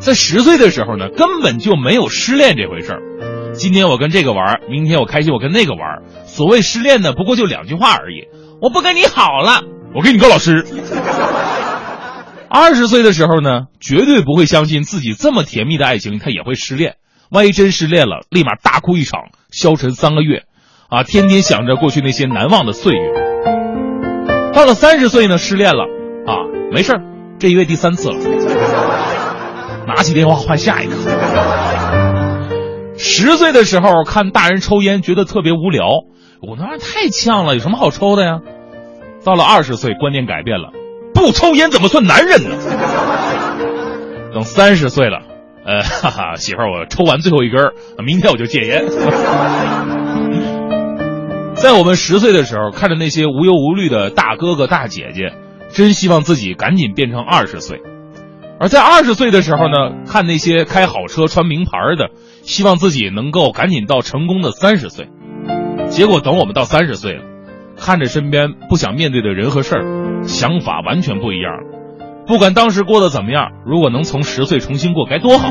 在十岁的时候呢，根本就没有失恋这回事儿。今天我跟这个玩，明天我开心，我跟那个玩。所谓失恋呢，不过就两句话而已：我不跟你好了，我给你告老师。二十岁的时候呢，绝对不会相信自己这么甜蜜的爱情，他也会失恋。万一真失恋了，立马大哭一场，消沉三个月，啊，天天想着过去那些难忘的岁月。到了三十岁呢，失恋了，啊，没事这一月第三次了，拿起电话换下一个。十岁的时候看大人抽烟，觉得特别无聊，我那太呛了，有什么好抽的呀？到了二十岁，观念改变了，不抽烟怎么算男人呢？等三十岁了。呃，哈哈，媳妇儿，我抽完最后一根儿明天我就戒烟。在我们十岁的时候，看着那些无忧无虑的大哥哥大姐姐，真希望自己赶紧变成二十岁；而在二十岁的时候呢，看那些开好车、穿名牌的，希望自己能够赶紧到成功的三十岁。结果等我们到三十岁了，看着身边不想面对的人和事儿，想法完全不一样了。不管当时过得怎么样，如果能从十岁重新过，该多好！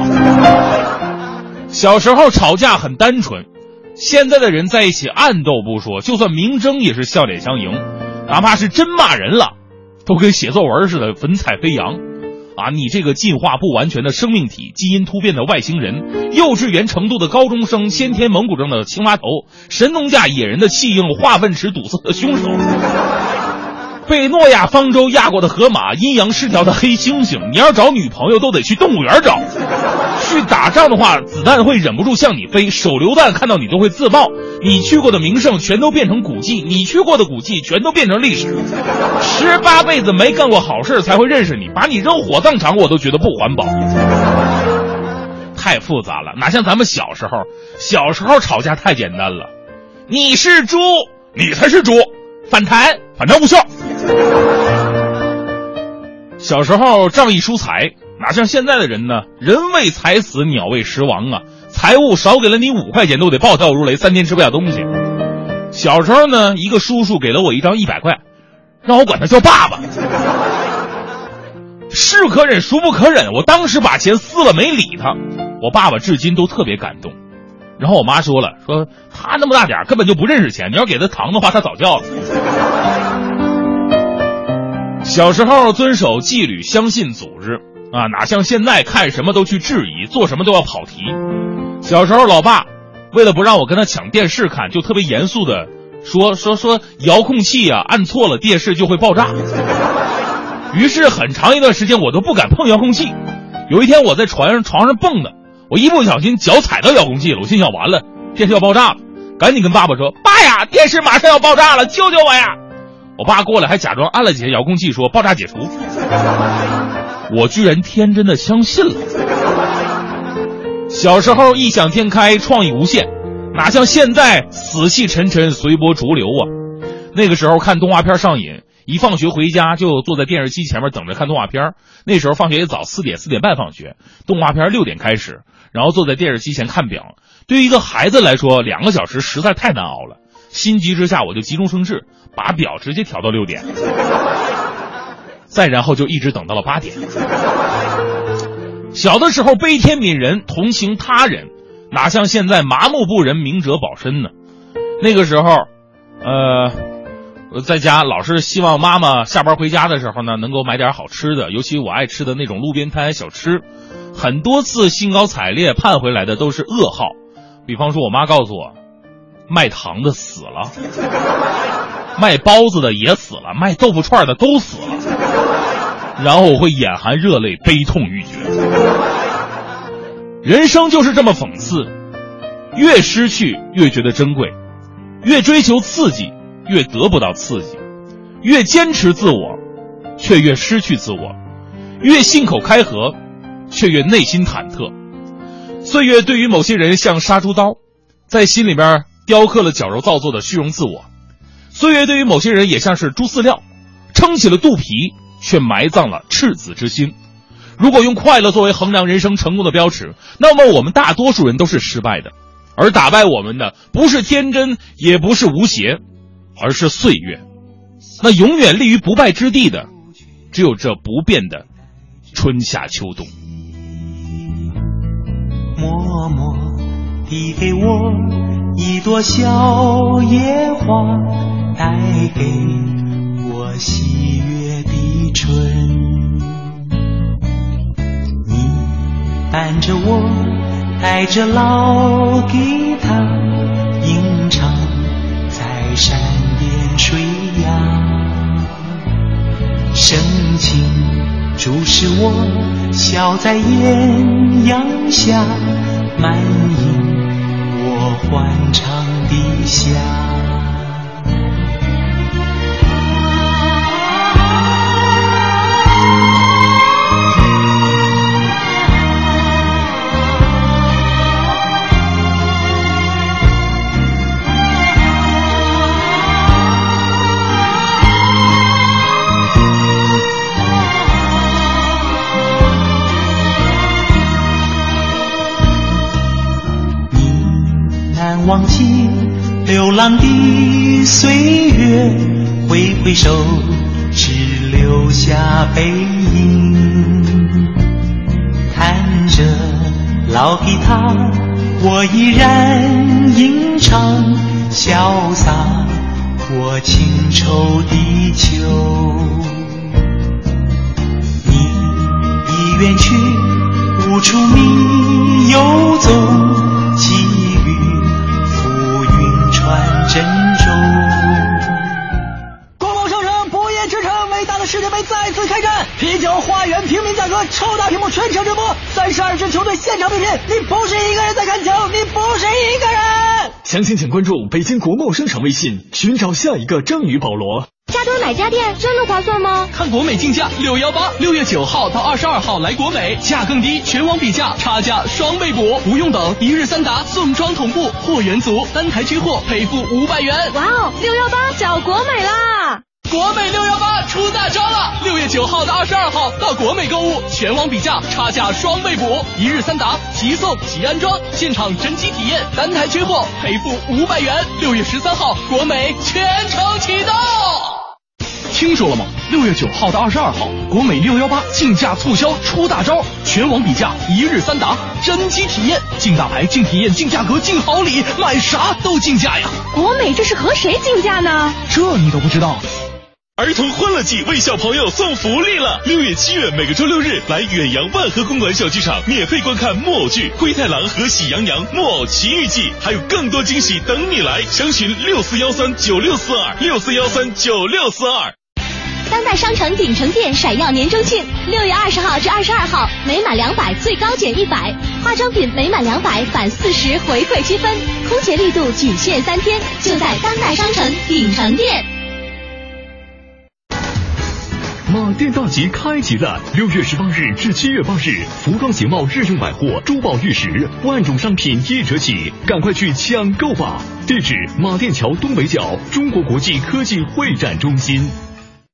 小时候吵架很单纯，现在的人在一起暗斗不说，就算明争也是笑脸相迎，哪怕是真骂人了，都跟写作文似的，文采飞扬。啊，你这个进化不完全的生命体，基因突变的外星人，幼稚园程度的高中生，先天蒙古症的青蛙头，神农架野人的弃婴，化粪池堵塞的凶手。被诺亚方舟压过的河马，阴阳失调的黑猩猩，你要找女朋友都得去动物园找。去打仗的话，子弹会忍不住向你飞，手榴弹看到你都会自爆。你去过的名胜全都变成古迹，你去过的古迹全都变成历史。十八辈子没干过好事才会认识你，把你扔火葬场我都觉得不环保。太复杂了，哪像咱们小时候，小时候吵架太简单了。你是猪，你才是猪，反弹，反弹无效。小时候仗义疏财，哪像现在的人呢？人为财死，鸟为食亡啊！财物少给了你五块钱，都得暴跳如雷，三天吃不下东西。小时候呢，一个叔叔给了我一张一百块，让我管他叫爸爸。是可忍，孰不可忍？我当时把钱撕了，没理他。我爸爸至今都特别感动。然后我妈说了，说他那么大点根本就不认识钱，你要给他糖的话，他早叫了。小时候遵守纪律，相信组织，啊，哪像现在看什么都去质疑，做什么都要跑题。小时候，老爸为了不让我跟他抢电视看，就特别严肃的说说说遥控器啊，按错了电视就会爆炸。于是很长一段时间我都不敢碰遥控器。有一天我在床上床上蹦的，我一不小心脚踩到遥控器了，我心想完了，电视要爆炸了，赶紧跟爸爸说：“爸呀，电视马上要爆炸了，救救我呀！”我爸过来还假装按了几下遥控器，说爆炸解除。我居然天真的相信了。小时候异想天开，创意无限，哪像现在死气沉沉，随波逐流啊！那个时候看动画片上瘾，一放学回家就坐在电视机前面等着看动画片。那时候放学也早，四点四点半放学，动画片六点开始，然后坐在电视机前看表。对于一个孩子来说，两个小时实在太难熬了。心急之下，我就急中生智，把表直接调到六点，再然后就一直等到了八点。小的时候悲天悯人，同情他人，哪像现在麻木不仁，明哲保身呢？那个时候，呃，在家老是希望妈妈下班回家的时候呢，能够买点好吃的，尤其我爱吃的那种路边摊小吃。很多次兴高采烈盼回来的都是噩耗，比方说我妈告诉我。卖糖的死了，卖包子的也死了，卖豆腐串的都死了，然后我会眼含热泪，悲痛欲绝。人生就是这么讽刺，越失去越觉得珍贵，越追求刺激越得不到刺激，越坚持自我，却越失去自我，越信口开河，却越内心忐忑。岁月对于某些人像杀猪刀，在心里边雕刻了矫揉造作的虚荣自我；岁月对于某些人也像是猪饲料，撑起了肚皮，却埋葬了赤子之心。如果用快乐作为衡量人生成功的标尺，那么我们大多数人都是失败的，而打败我们的不是天真，也不是无邪，而是岁月。那永远立于不败之地的，只有这不变的春夏秋冬。默默递给我一朵小野花，带给我喜悦的春。你伴着我，带着老吉他，吟唱在山边水漾，深情注视我，笑在艳阳下，满盈我欢畅的笑。忘记流浪的岁月，挥挥手，只留下背影。弹着老吉他，我依然吟唱，潇洒过情愁的秋。你已远去，无处觅游踪，珍重。国贸商城不夜之城，伟大的世界杯再次开战！啤酒花园平民价格，超大屏幕全程直播，三十二支球队现场比拼，你不是一个人在看球，你不是一个人。详情请关注北京国贸商场微信，寻找下一个章鱼保罗。加多买家电真的划算吗？看国美竞价六幺八，六月九号到二十二号来国美，价更低，全网比价，差价双倍补，不用等，一日三达，送装同步，货源足，单台缺货赔付五百元。哇哦，六幺八找国美啦！国美六幺八出大招了！六月九号到二十二号到国美购物，全网比价，差价双倍补，一日三达，即送即安装，现场真机体验，单台缺货赔付五百元。六月十三号，国美全程启动。听说了吗？六月九号到二十二号，国美六幺八竞价促销出大招，全网比价，一日三达，真机体验，竞大牌、竞体验、竞价格、竞好礼，买啥都竞价呀！国美这是和谁竞价呢？这你都不知道？儿童欢乐季为小朋友送福利了！六月、七月每个周六日来远洋万和公馆小剧场免费观看木偶剧《灰太狼和喜羊羊木偶奇遇记》，还有更多惊喜等你来！详询六四幺三九六四二六四幺三九六四二。当代商城鼎城店闪耀年终庆，六月二十号至二十二号，每满两百最高减一百，化妆品每满两百返四十回馈积分，空前力度仅限三天，就在当代商城鼎城店。马店大集开启了！六月十八日至七月八日，服装鞋帽、日用百货、珠宝玉石，万种商品一折起，赶快去抢购吧！地址：马店桥东北角中国国际科技会展中心。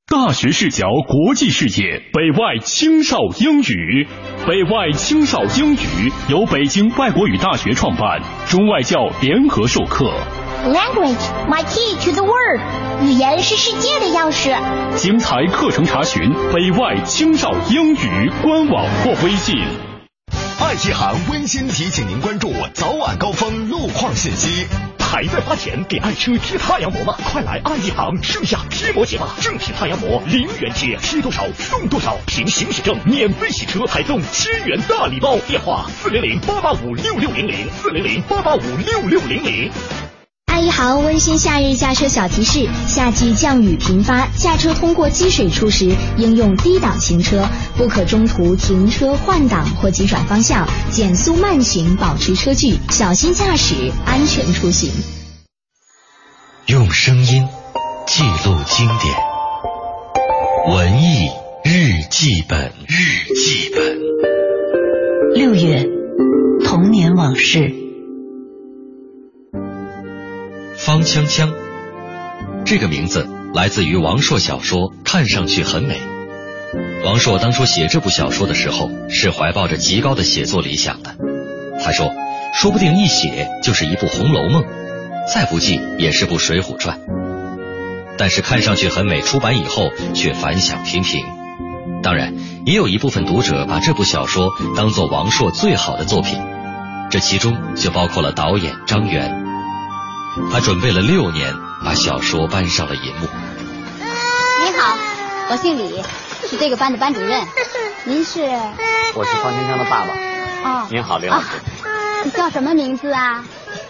大学视角，国际视野，北外青少英语。北外青少英语由北京外国语大学创办，中外教联合授课。Language, my key to the world。语言是世界的钥匙。精彩课程查询北外青少英语官网或微信。爱奇行温馨提醒您关注早晚高峰路况信息。还在花钱给爱车贴太阳膜吗？快来爱一行盛夏贴膜节吧！正品太阳膜零元贴，贴多少送多少，凭行驶证免费洗车，还送千元大礼包。电话：四零零八八五六六零零，四零零八八五六六零零。爱一航温馨夏日驾车小提示：夏季降雨频发，驾车通过积水处时，应用低档行车，不可中途停车换挡或急转方向，减速慢行，保持车距，小心驾驶，安全出行。用声音记录经典，文艺日记本。日记本。六月，童年往事。方锵锵，这个名字来自于王朔小说《看上去很美》。王朔当初写这部小说的时候，是怀抱着极高的写作理想的。他说，说不定一写就是一部《红楼梦》，再不济也是部《水浒传》。但是看上去很美，出版以后却反响平平。当然，也有一部分读者把这部小说当做王朔最好的作品，这其中就包括了导演张元。他准备了六年，把小说搬上了银幕。您好，我姓李，是这个班的班主任。您是？我是方香香的爸爸。哦，您好，李老师。你叫什么名字啊？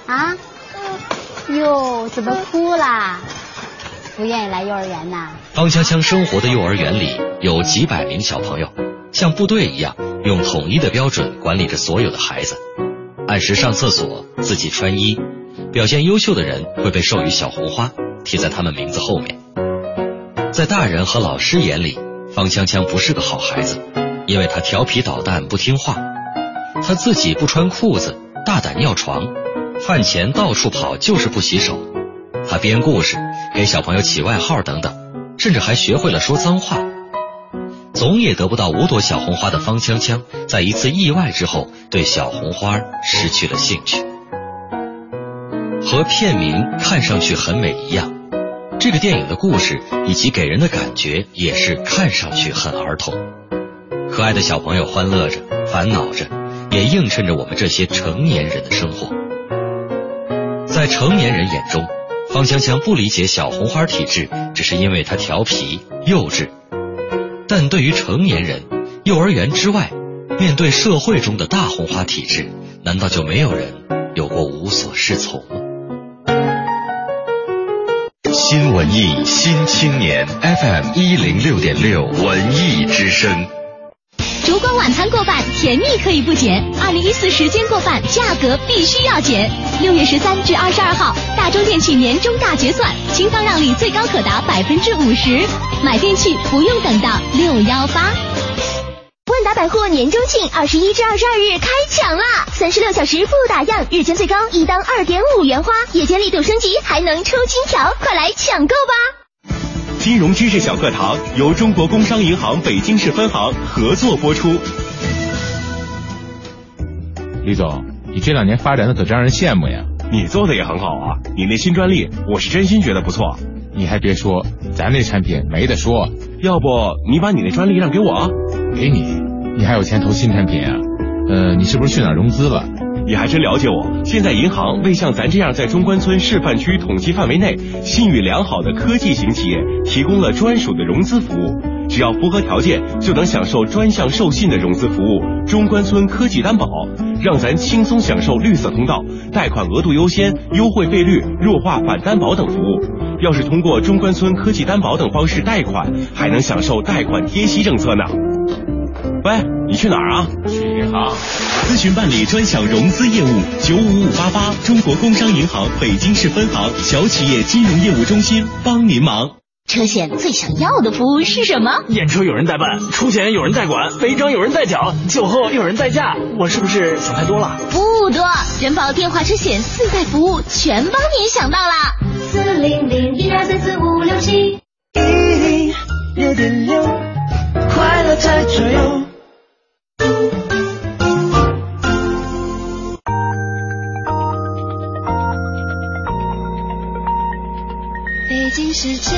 啊？哟，怎么哭啦？不愿意来幼儿园呐？方香香生活的幼儿园里有几百名小朋友，像部队一样，用统一的标准管理着所有的孩子，按时上厕所，自己穿衣。表现优秀的人会被授予小红花，贴在他们名字后面。在大人和老师眼里，方锵锵不是个好孩子，因为他调皮捣蛋不听话，他自己不穿裤子，大胆尿床，饭前到处跑就是不洗手，他编故事，给小朋友起外号等等，甚至还学会了说脏话。总也得不到五朵小红花的方锵锵，在一次意外之后，对小红花失去了兴趣。和片名看上去很美一样，这个电影的故事以及给人的感觉也是看上去很儿童。可爱的小朋友欢乐着，烦恼着，也映衬着我们这些成年人的生活。在成年人眼中，方香香不理解小红花体质，只是因为她调皮幼稚；但对于成年人，幼儿园之外，面对社会中的大红花体质，难道就没有人有过无所适从吗？新文艺新青年 FM 一零六点六文艺之声。烛光晚餐过半，甜蜜可以不减；二零一四时间过半，价格必须要减。六月十三至二十二号，大中电器年终大结算，清仓让利最高可达百分之五十，买电器不用等到六幺八。万达百货年终庆二十一至二十二日开抢啦！三十六小时不打烊，日间最高一单二点五元花，夜间力度升级还能抽金条，快来抢购吧！金融知识小课堂由中国工商银行北京市分行合作播出。李总，你这两年发展的可真让人羡慕呀！你做的也很好啊，你那新专利，我是真心觉得不错。你还别说，咱那产品没得说。要不你把你那专利让给我？给你，你还有钱投新产品啊？呃，你是不是去哪儿融资了？你还真了解我。现在银行为像咱这样在中关村示范区统计范围内信誉良好的科技型企业提供了专属的融资服务，只要符合条件就能享受专项授信的融资服务。中关村科技担保，让咱轻松享受绿色通道、贷款额度优先、优惠费率、弱化反担保等服务。要是通过中关村科技担保等方式贷款，还能享受贷款贴息政策呢。喂，你去哪儿啊？去银行。咨询办理专享融资业务，九五五八八，中国工商银行北京市分行小企业金融业务中心帮您忙。车险最想要的服务是什么？验车有人代办，出险有人代管，违章有人代缴，酒后有人代驾。我是不是想太多了？不多，人保电话车险四代服务全帮您想到了。四零零一二三四五六七，一零六点六，快乐在左右。时间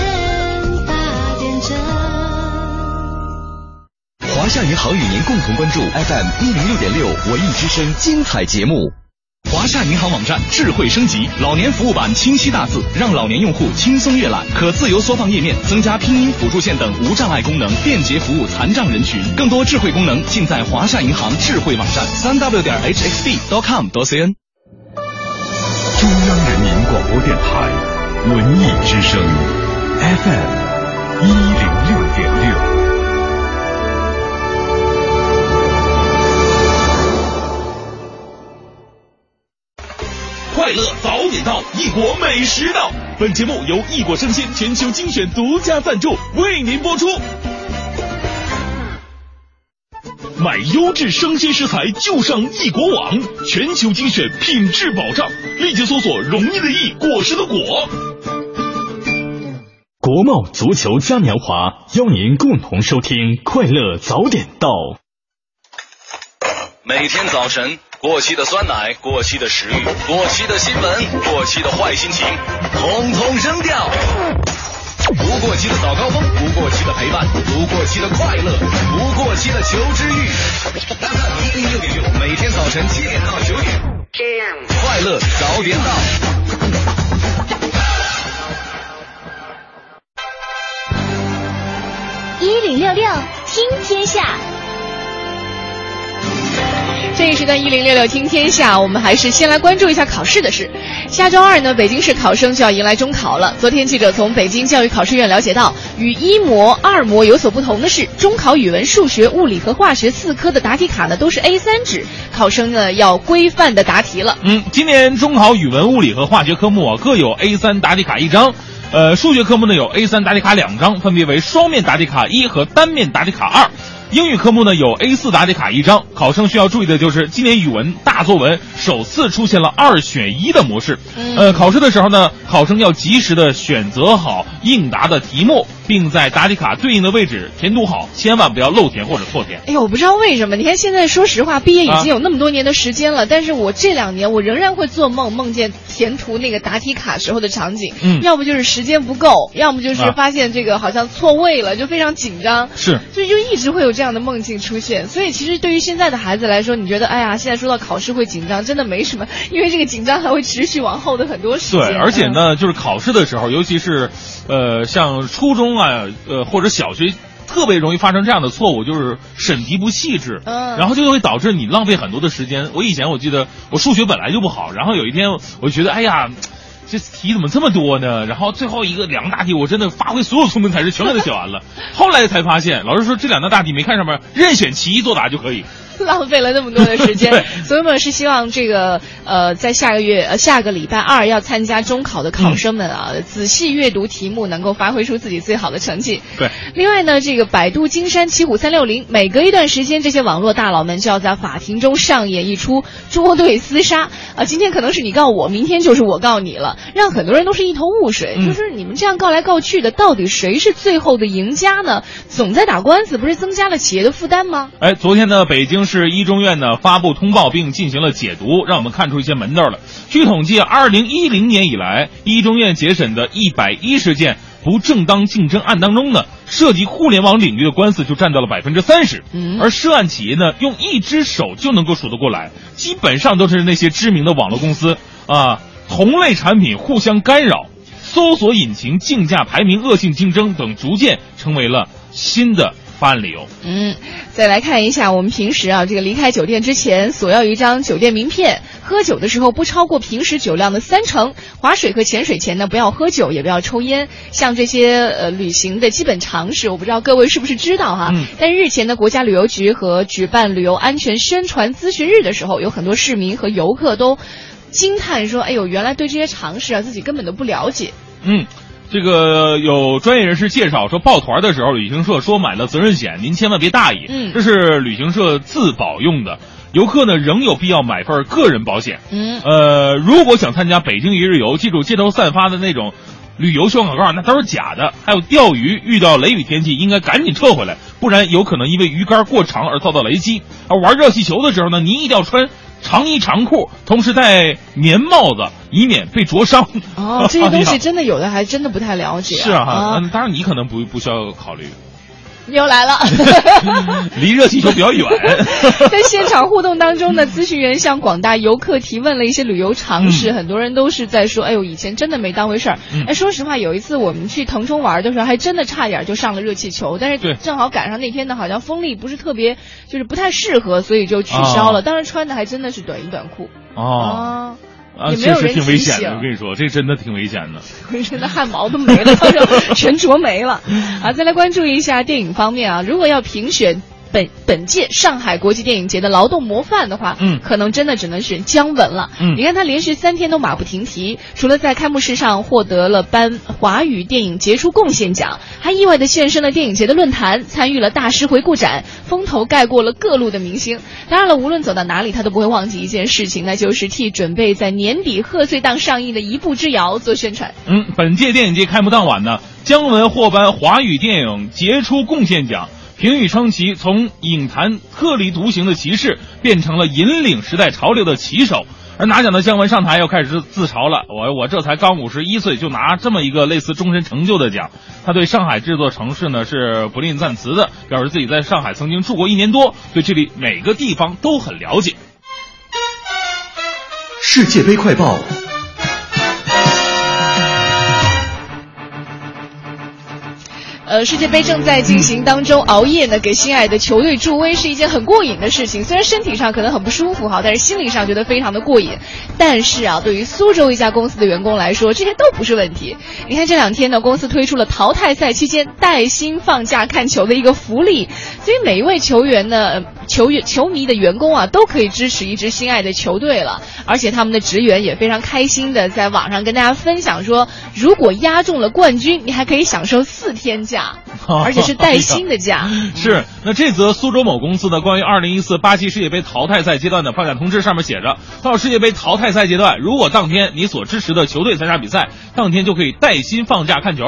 八点整。华夏银行与您共同关注 FM 一零六点六文艺之声精彩节目。华夏银行网站智慧升级，老年服务版清晰大字，让老年用户轻松阅览，可自由缩放页面，增加拼音辅助线等无障碍功能，便捷服务残障人群。更多智慧功能尽在华夏银行智慧网站，三 w 点 hxb.com.cn。中央人民广播电台文艺之声 FM 一零六点六。快乐早点到，异国美食到。本节目由异国生鲜全球精选独家赞助，为您播出。买优质生鲜食材就上易果网，全球精选，品质保障。立即搜索“容易的易，果实的果”。国贸足球嘉年华邀您共同收听《快乐早点到》。每天早晨，过期的酸奶、过期的食欲、过期的新闻、过期的坏心情，统统扔掉。不过期的早高峰，不过期的陪伴，不过期的快乐，不过期的求知欲。FM 一零六点六，每天早晨七点到九点，快乐早点到。一零六六听天下。这一时段一零六六听天下，我们还是先来关注一下考试的事。下周二呢，北京市考生就要迎来中考了。昨天记者从北京教育考试院了解到，与一模、二模有所不同的是，中考语文、数学、物理和化学四科的答题卡呢都是 A 三纸，考生呢要规范的答题了。嗯，今年中考语文、物理和化学科目啊各有 A 三答题卡一张。呃，数学科目呢有 A 三答题卡两张，分别为双面答题卡一和单面答题卡二。英语科目呢有 A 四答题卡一张，考生需要注意的就是今年语文大作文首次出现了二选一的模式。呃，考试的时候呢，考生要及时的选择好应答的题目，并在答题卡对应的位置填涂好，千万不要漏填或者错填。哎呦，我不知道为什么，你看现在说实话，毕业已经有那么多年的时间了，但是我这两年我仍然会做梦，梦见填涂那个答题卡时候的场景。嗯要不就是时间不够，要么就是啊发现这个好像错位了，就非常紧张。是所以就一直会有这样的梦境出现。所以其实对于现在的孩子来说，你觉得哎呀，现在说到考试会紧张，真的没什么，因为这个紧张还会持续往后的很多时间。对，而且嗯呢，就是考试的时候，尤其是，呃，像初中啊，呃，或者小学。特别容易发生这样的错误，就是审题不细致，嗯然后就会导致你浪费很多的时间。我以前我记得我数学本来就不好，然后有一天我就觉得，哎呀，这题怎么这么多呢？然后最后一个两个大题，我真的发挥所有聪明才智，全给它写完了。后来才发现，老师说这两道大题没看上面，任选其一作答就可以。浪费了那么多的时间。所以我们是希望这个呃，在下个月呃下个礼拜二要参加中考的考生们啊，仔细阅读题目，能够发挥出自己最好的成绩。对，另外呢，这个百度金山奇虎三六零，每隔一段时间，这些网络大佬们就要在法庭中上演一出捉对厮杀啊、今天可能是你告我，明天就是我告你了，让很多人都是一头雾水。嗯就是你们这样告来告去的，到底谁是最后的赢家呢？总在打官司，不是增加了企业的负担吗？哎，昨天呢，北京市一中院呢发布通报并进行了解读，让我们看出一些门道了。据统计，二零一零年以来，一中院结审的一百一十件不正当竞争案当中呢，涉及互联网领域的官司就占到了百分之三十。嗯而涉案企业呢，用一只手就能够数得过来，基本上都是那些知名的网络公司啊，同类产品互相干扰。搜索引擎竞价排名、恶性竞争等，逐渐成为了新的发案理由。嗯，再来看一下，我们平时啊，这个离开酒店之前索要一张酒店名片，喝酒的时候不超过平时酒量的三成，划水和潜水前呢不要喝酒，也不要抽烟，像这些呃旅行的基本常识，我不知道各位是不是知道哈。嗯但日前呢，国家旅游局和举办旅游安全宣传咨询日的时候，有很多市民和游客都惊叹说：“哎呦，原来对这些常识啊，自己根本都不了解。”嗯，这个有专业人士介绍说，抱团的时候，旅行社说买了责任险，您千万别大意，嗯这是旅行社自保用的。游客呢，仍有必要买份个人保险。嗯呃，如果想参加北京一日游，记住街头散发的那种旅游小广告，那都是假的。还有钓鱼，遇到雷雨天气应该赶紧撤回来，不然有可能因为鱼竿过长而遭到雷击。而玩热气球的时候呢，您一定要穿长衣长裤，同时戴棉帽子，以免被灼伤。哦，这些东西 真的有的还真的不太了解、是啊，哈，当然你可能不不需要考虑，又来了。离热气球比较远。在现场互动当中呢，咨询员向广大游客提问了一些旅游常识，很多人都是在说：“哎呦，以前真的没当回事儿。嗯哎，说实话，有一次我们去腾冲玩的时候，还真的差点就上了热气球，但是正好赶上那天呢，好像风力不是特别，就是不太适合，所以就取消了。哦当时穿的还真的是短衣短裤。哦，啊，也没有人确实挺危险的。我跟你说，这真的挺危险的。浑身的汗毛都没了，全着没了。啊，再来关注一下电影方面啊，如果要评选。本本届上海国际电影节的劳动模范的话，嗯可能真的只能是姜文了。嗯你看他连续三天都马不停蹄，除了在开幕式上获得了颁华语电影杰出贡献奖，还意外的现身了电影节的论坛，参与了大师回顾展，风头盖过了各路的明星。当然了，无论走到哪里，他都不会忘记一件事情，那就是替准备在年底贺岁档上映的《一步之遥》做宣传。嗯，本届电影节开幕当晚呢，姜文获颁华语电影杰出贡献奖，评语称其从影坛特立独行的骑士变成了引领时代潮流的旗手。而拿奖的姜文上台又开始自嘲了，我我这才刚五十一岁就拿这么一个类似终身成就的奖。他对上海这座城市呢是不吝赞词的，表示自己在上海曾经住过一年多，对这里每个地方都很了解。世界杯快报。呃，世界杯正在进行当中，熬夜呢给心爱的球队助威是一件很过瘾的事情。虽然身体上可能很不舒服哈，但是心理上觉得非常的过瘾。但是啊，对于苏州一家公司的员工来说，这些都不是问题。你看这两天呢，公司推出了淘汰赛期间带薪放假看球的一个福利，所以每一位球员呢、球员、球迷的员工啊，都可以支持一支心爱的球队了。而且他们的职员也非常开心的在网上跟大家分享说，如果押中了冠军，你还可以享受四天假，而且是带薪的假。是，那这则苏州某公司的关于二零一四巴西世界杯淘汰赛阶段的放假通知上面写着，到世界杯淘汰赛阶段，如果当天你所支持的球队参加比赛，当天就可以带薪放假看球。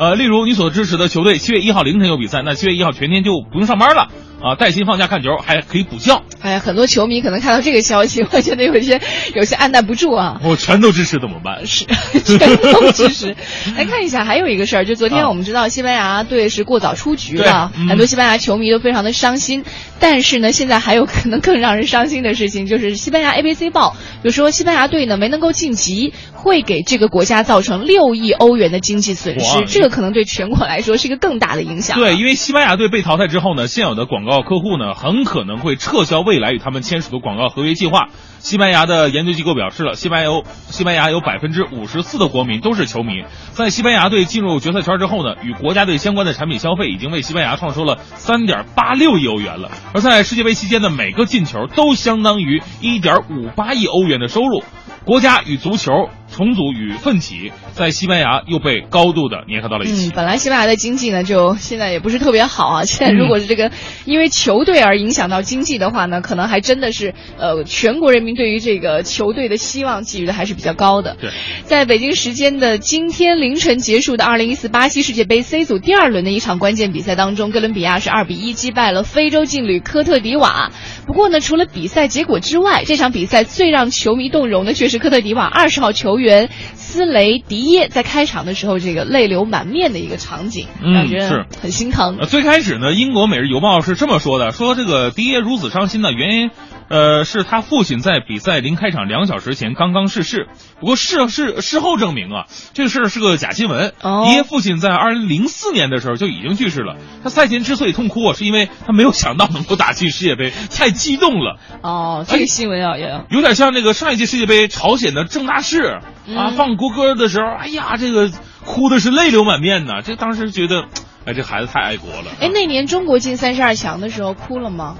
呃，例如你所支持的球队七月一号凌晨有比赛，那七月一号全天就不用上班了啊，带薪放假看球还可以补觉。哎呀，很多球迷可能看到这个消息，我觉得有些有些按捺不住啊。我全都支持怎么办？是 全都支持。来 看一下，还有一个事儿，就昨天我们知道西班牙队是过早出局了，嗯很多西班牙球迷都非常的伤心。但是呢，现在还有可能更让人伤心的事情，就是西班牙 ABC 报就说西班牙队呢没能够晋级，会给这个国家造成六亿欧元的经济损失，这个可能对全国来说是一个更大的影响。对，因为西班牙队被淘汰之后呢，现有的广告客户呢，很可能会撤销未来与他们签署的广告合约计划。西班牙的研究机构表示了，西班牙有西班牙有百分之五十四的国民都是球迷。在西班牙队进入决赛圈之后呢，与国家队相关的产品消费已经为西班牙创收了三点八六亿欧元了。而在世界杯期间的每个进球都相当于一点五八亿欧元的收入。国家与足球重组与奋起，在西班牙又被高度的粘合到了一起。嗯，本来西班牙的经济呢，就现在也不是特别好啊。现在如果是这个、因为球队而影响到经济的话呢，可能还真的是呃，全国人民对于这个球队的希望寄予的还是比较高的。对，在北京时间的今天凌晨结束的2014巴西世界杯 C 组第二轮的一场关键比赛当中，哥伦比亚是2比1击败了非洲劲旅科特迪瓦。不过呢，除了比赛结果之外，这场比赛最让球迷动容的却是科特迪瓦二十号球员斯雷迪耶在开场的时候这个泪流满面的一个场景，让嗯，人是很心疼。呃，最开始呢，英国《每日邮报》是这么说的：说这个迪耶如此伤心的原因，呃，是他父亲在比赛临开场两小时前刚刚逝世。不过事事事后证明啊，这个事儿是个假新闻。哦爷爷父亲在二零零四年的时候就已经去世了。他赛前之所以痛哭啊，是因为他没有想到能够打进世界杯，太激动了。哦，这个新闻啊也有点像那个上一届世界杯朝鲜的郑大世啊，嗯放国歌的时候，哎呀，这个哭的是泪流满面呐。这当时觉得，哎，这孩子太爱国了。哎，那年中国进三十二强的时候哭了吗？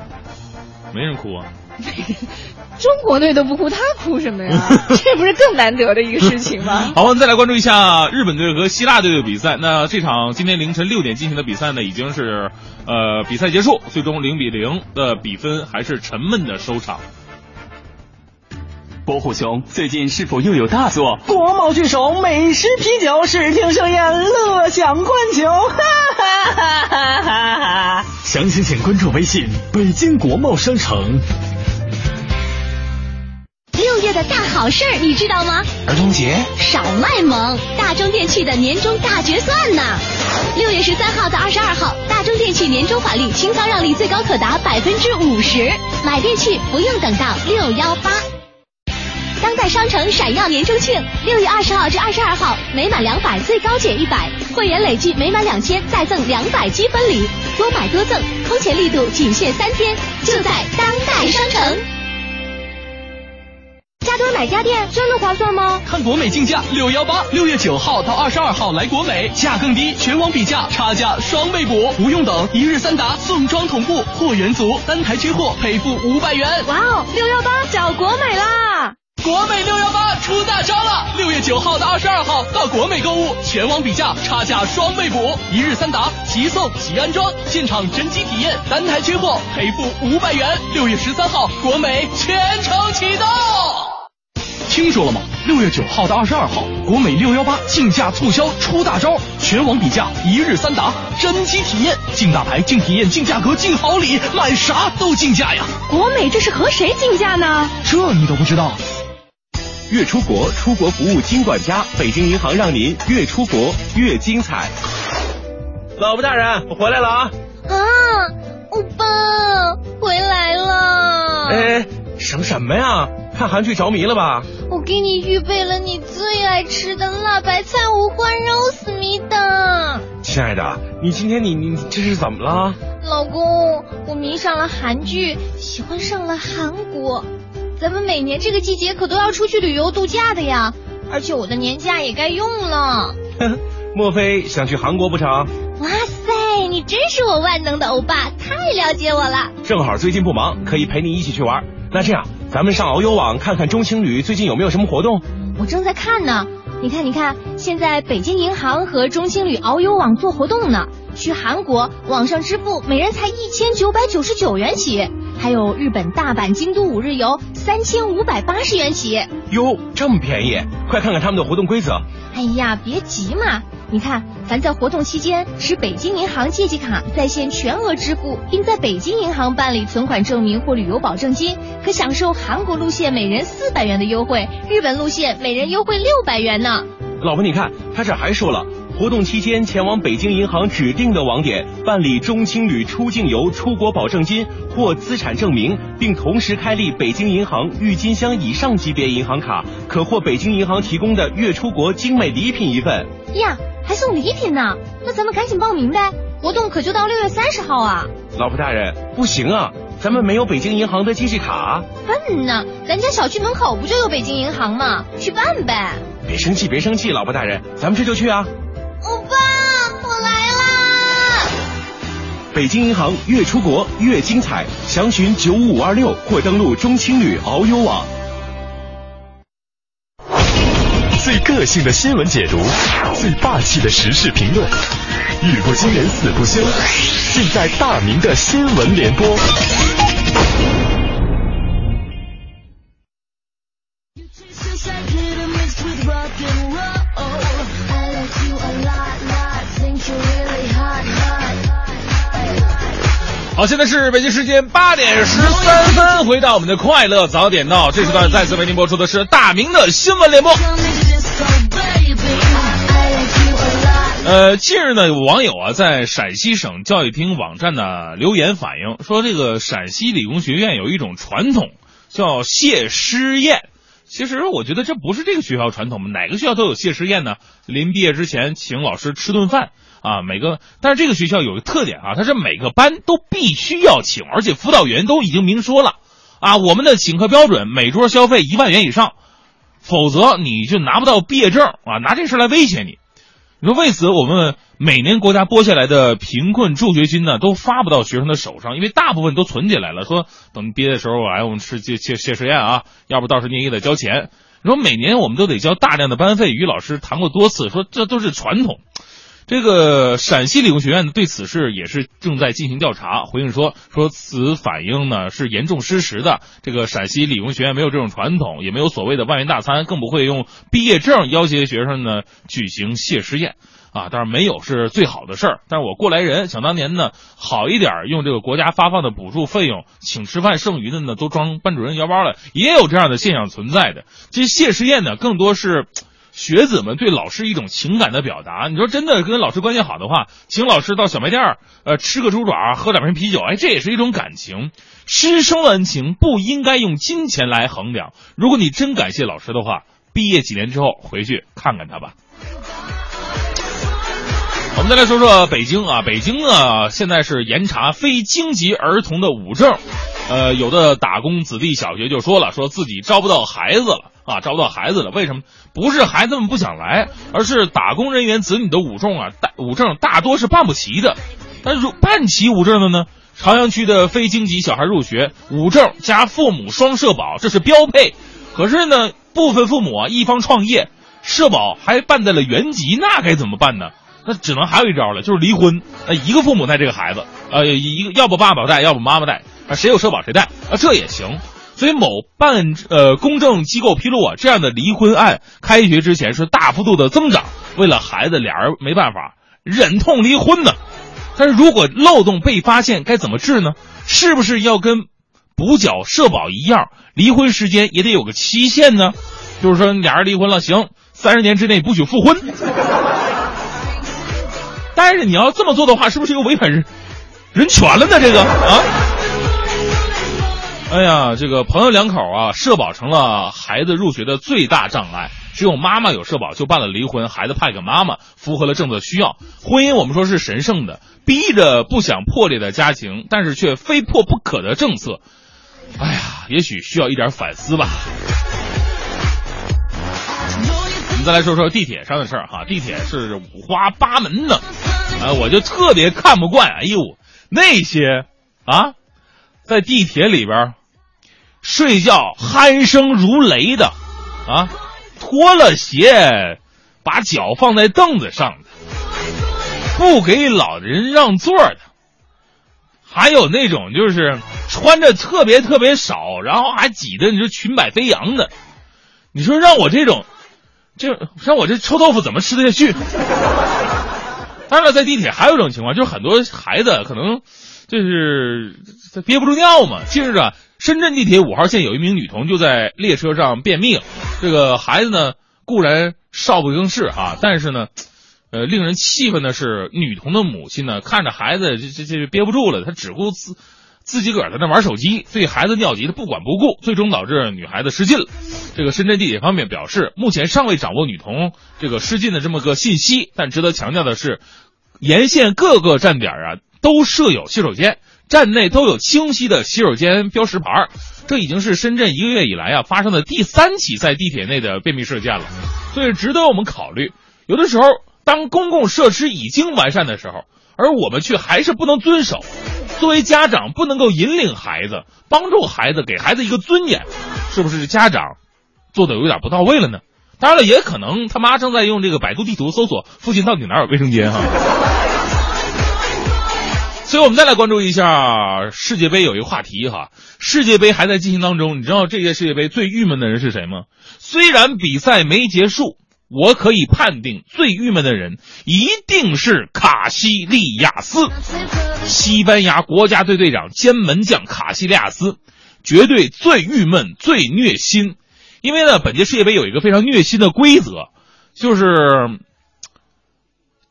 没人哭啊。中国队都不哭，他哭什么呀？这不是更难得的一个事情吗？好，我们再来关注一下日本队和希腊队的比赛。那这场今天凌晨六点进行的比赛呢，已经是呃比赛结束，最终零比零的比分还是沉闷的收场。伯虎兄，最近是否又有大作？国贸巨首，美食啤酒，视听盛宴，乐享观球，哈哈哈哈哈哈！详情请关注微信北京国贸商城。六月的大好事儿你知道吗？儿童节少卖萌，大中电器的年终大决算呢！六月十三号到二十二号，大中电器年终返利清仓让利最高可达百分之五十，买电器不用等到六幺八。当代商城闪耀年终庆，六月二十号至二十二号，每满两百最高减一百，会员累计每满两千再赠两百积分礼，多买多赠，空前力度仅限三天，就在当代商城。加多买哪家店真的划算吗？看国美竞价六幺八，六月九号到二十二号来国美，价更低，全网比价，差价双倍补，不用等，一日三达，送装同步，货源足，单台缺货赔付五百元。哇哦，六幺八找国美啦！国美六幺八出大招了！六月九号到二十二号到国美购物，全网比价，差价双倍补，一日三达，即送即安装，现场真机体验，单台缺货赔付五百元。六月十三号，国美全程启动。听说了吗？六月九号到二十二号，国美六幺八竞价促销出大招，全网比价，一日三达，真机体验，竞大牌，竞体验，竞价格，竞好礼，买啥都竞价呀！国美这是和谁竞价呢？这你都不知道？越出国，出国服务金管家，北京银行让您越出国越精彩。老婆大人，我回来了啊！啊，欧巴回来了！哎，想什么呀？看韩剧着迷了吧？我给你预备了你最爱吃的辣白菜五花肉思密达。亲爱的，你今天你你这是怎么了？老公，我迷上了韩剧，喜欢上了韩国。咱们每年这个季节可都要出去旅游度假的呀，而且我的年假也该用了。莫非想去韩国不成？哇塞，你真是我万能的欧巴，太了解我了。正好最近不忙，可以陪你一起去玩。那这样，咱们上遨游网看看中青旅最近有没有什么活动。我正在看呢，你看，你看，现在北京银行和中青旅遨游网做活动呢，去韩国网上支付每人才一千九百九十九元起。还有日本大阪、京都五日游三千五百八十元起。哟，这么便宜！快看看他们的活动规则。哎呀，别急嘛，你看，凡在活动期间持北京银行借记卡在线全额支付，并在北京银行办理存款证明或旅游保证金，可享受韩国路线每人四百元的优惠，日本路线每人优惠六百元呢。老婆，你看，他这还说了。活动期间前往北京银行指定的网点办理中青旅出境游出国保证金或资产证明，并同时开立北京银行郁金香以上级别银行卡，可获北京银行提供的月出国精美礼品一份。呀，还送礼品呢！那咱们赶紧报名呗，活动可就到六月三十号啊！老婆大人，不行啊，咱们没有北京银行的记事卡。笨呢，咱家小区门口不就有北京银行吗？去办呗！别生气，别生气，老婆大人，咱们这就去啊！欧巴，我来啦！北京银行越出国越精彩，详询九五五二六或登录中青旅遨游网。最个性的新闻解读，最霸气的时事评论，语不惊人死不休，尽在大明的新闻联播。好，现在是北京时间八点十三分，回到我们的快乐早点到，这时段再次为您播出的是大明的新闻联播。呃，近日呢，有网友啊在陕西省教育厅网站呢留言反映说，这个陕西理工学院有一种传统叫谢师宴。其实我觉得这不是这个学校传统，哪个学校都有谢师宴呢？临毕业之前请老师吃顿饭。啊，每个，但是这个学校有个特点啊，它是每个班都必须要请，而且辅导员都已经明说了，啊，我们的请客标准每桌消费一万元以上，否则你就拿不到毕业证啊，拿这事来威胁你。你说为此，我们每年国家拨下来的贫困助学金呢，都发不到学生的手上，因为大部分都存起来了，说等毕业的时候哎，我们吃谢谢谢师宴啊，要不到时候你也得交钱。你说每年我们都得交大量的班费，与老师谈过多次，说这都是传统。这个陕西理工学院呢，对此事也是正在进行调查。回应说，说此反应呢是严重失实的。这个陕西理工学院没有这种传统，也没有所谓的万元大餐，更不会用毕业证要挟学生呢举行谢师宴。啊，当然没有是最好的事儿。但是我过来人，想当年呢，好一点用这个国家发放的补助费用请吃饭，剩余的呢都装班主任腰包了，也有这样的现象存在的。这谢师宴呢，更多是。学子们对老师一种情感的表达，你说真的跟老师关系好的话，请老师到小卖店儿，呃，吃个猪爪，喝两瓶啤酒，哎，这也是一种感情。师生恩情不应该用金钱来衡量。如果你真感谢老师的话，毕业几年之后回去看看他吧。我们再来说说北京啊，北京呢现在是严查非京籍儿童的五证。呃，有的打工子弟小学就说了，说自己招不到孩子了啊，招不到孩子了。为什么？不是孩子们不想来，而是打工人员子女的五证啊，大五证大多是办不齐的。但如办齐五证的呢？朝阳区的非京籍小孩入学，五证加父母双社保，这是标配。可是呢，部分父母啊，一方创业，社保还办在了原籍，那该怎么办呢？那只能还有一招了，就是离婚。那一个父母带这个孩子，呃，一个要不爸爸带，要不妈妈带，啊，谁有社保谁带，啊，这也行。所以某办呃公证机构披露啊，这样的离婚案开学之前是大幅度的增长。为了孩子，俩人没办法，忍痛离婚呢。但是如果漏洞被发现，该怎么治呢？是不是要跟补缴社保一样，离婚时间也得有个期限呢？就是说俩人离婚了，行，三十年之内不许复婚。但是你要这么做的话，是不是又违反人人权了呢？这个啊，哎呀，这个朋友两口啊，社保成了孩子入学的最大障碍。只有妈妈有社保，就办了离婚，孩子派给妈妈，符合了政策需要。婚姻我们说是神圣的，逼着不想破裂的家庭，但是却非破不可的政策。哎呀，也许需要一点反思吧。我们再来说说地铁上的事儿哈，地铁是五花八门的，啊，我就特别看不惯。哎呦，那些啊，在地铁里边睡觉鼾声如雷的啊，脱了鞋把脚放在凳子上的，不给老人让座的，还有那种就是穿着特别特别少，然后还挤得你说裙摆飞扬的，你说让我这种。就像我这臭豆腐怎么吃得下去？当然了，在地铁还有一种情况，就是很多孩子可能就是憋不住尿嘛。近日啊，深圳地铁五号线有一名女童就在列车上便秘了，这个孩子呢固然少不更事啊，但是呢，呃，令人气愤的是，女童的母亲呢看着孩子这这这憋不住了，她只顾自。自己个儿在那玩手机，对孩子尿急的不管不顾，最终导致女孩子失禁了。这个深圳地铁方面表示，目前尚未掌握女童这个失禁的这么个信息，但值得强调的是，沿线各个站点啊都设有洗手间，站内都有清晰的洗手间标识牌。这已经是深圳一个月以来啊发生的第三起在地铁内的便秘事件了，所以值得我们考虑。有的时候，当公共设施已经完善的时候，而我们却还是不能遵守。作为家长，不能够引领孩子，帮助孩子，给孩子一个尊严，是不是家长做的有点不到位了呢？当然了，也可能他妈正在用这个百度地图搜索附近到底哪有卫生间哈。所以，我们再来关注一下世界杯有一个话题哈，世界杯还在进行当中，你知道这届世界杯最郁闷的人是谁吗？虽然比赛没结束，我可以判定最郁闷的人一定是卡西利亚斯。西班牙国家队队长兼门将卡西利亚斯，绝对最郁闷、最虐心。因为呢，本届世界杯有一个非常虐心的规则，就是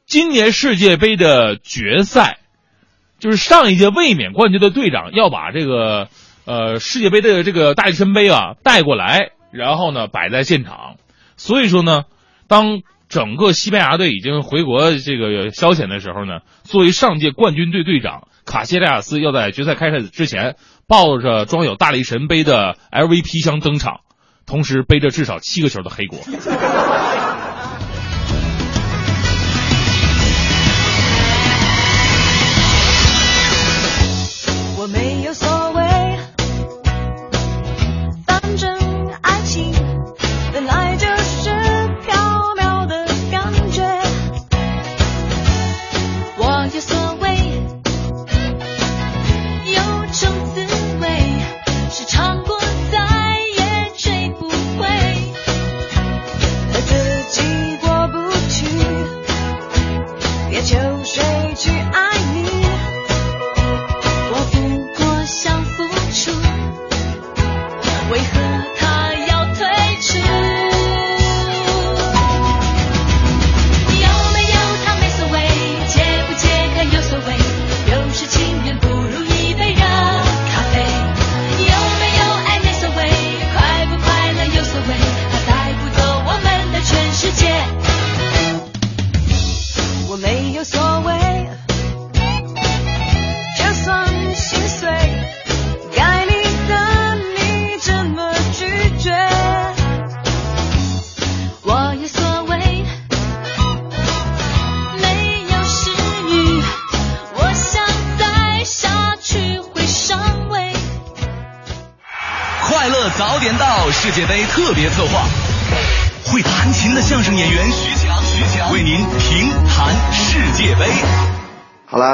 今年世界杯的决赛，就是上一届卫冕冠军的队长要把这个呃世界杯的这个大力神杯啊带过来，然后呢摆在现场。所以说呢，当。整个西班牙队已经回国这个消遣的时候呢，作为上届冠军队队长卡西利亚斯要在决赛开赛之前抱着装有大力神杯的 LV 皮箱登场，同时背着至少七个球的黑锅。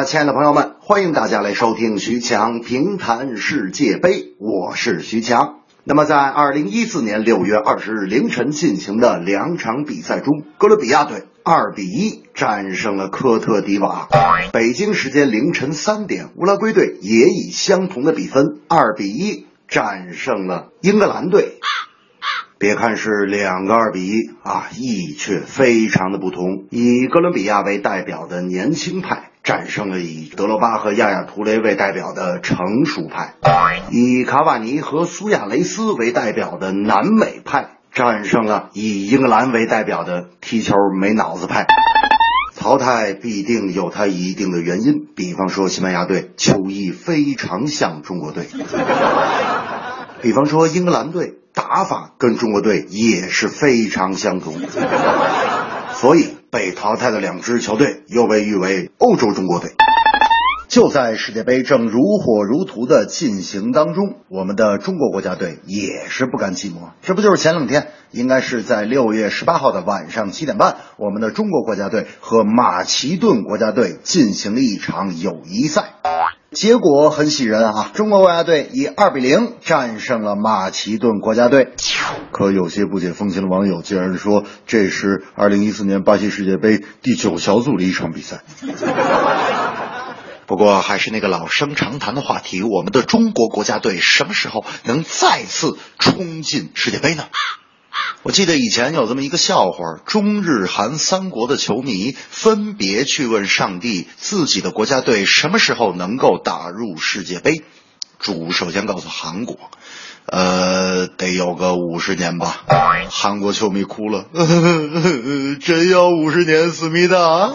亲爱的朋友们，欢迎大家来收听徐强评弹世界杯，我是徐强。那么，在二零一四年六月二十日凌晨进行的两场比赛中，哥伦比亚队二比一战胜了科特迪瓦。北京时间凌晨三点，乌拉圭队也以相同的比分二比一战胜了英格兰队。别看是两个二比一啊，意义却非常的不同。以哥伦比亚为代表的年轻派战胜了以德罗巴和亚亚图雷为代表的成熟派，以卡瓦尼和苏亚雷斯为代表的南美派战胜了以英格兰为代表的踢球没脑子派。淘汰必定有它一定的原因，比方说西班牙队球艺非常像中国队，比方说英格兰队。打法跟中国队也是非常相同，所以被淘汰的两支球队又被誉为欧洲中国队。就在世界杯正如火如荼的进行当中，我们的中国国家队也是不甘寂寞。这不就是前两天，应该是在六月十八号的晚上七点半，我们的中国国家队和马其顿国家队进行了一场友谊赛。结果很喜人啊！中国国家队以二比零战胜了马其顿国家队。可有些不解风情的网友竟然说，这是二零一四年巴西世界杯第九小组的一场比赛。不过还是那个老生常谈的话题，我们的中国国家队什么时候能再次冲进世界杯呢？我记得以前有这么一个笑话：中日韩三国的球迷分别去问上帝，自己的国家队什么时候能够打入世界杯？主首先告诉韩国，呃，得有个五十年吧。韩国球迷哭了，真要五十年，思密达。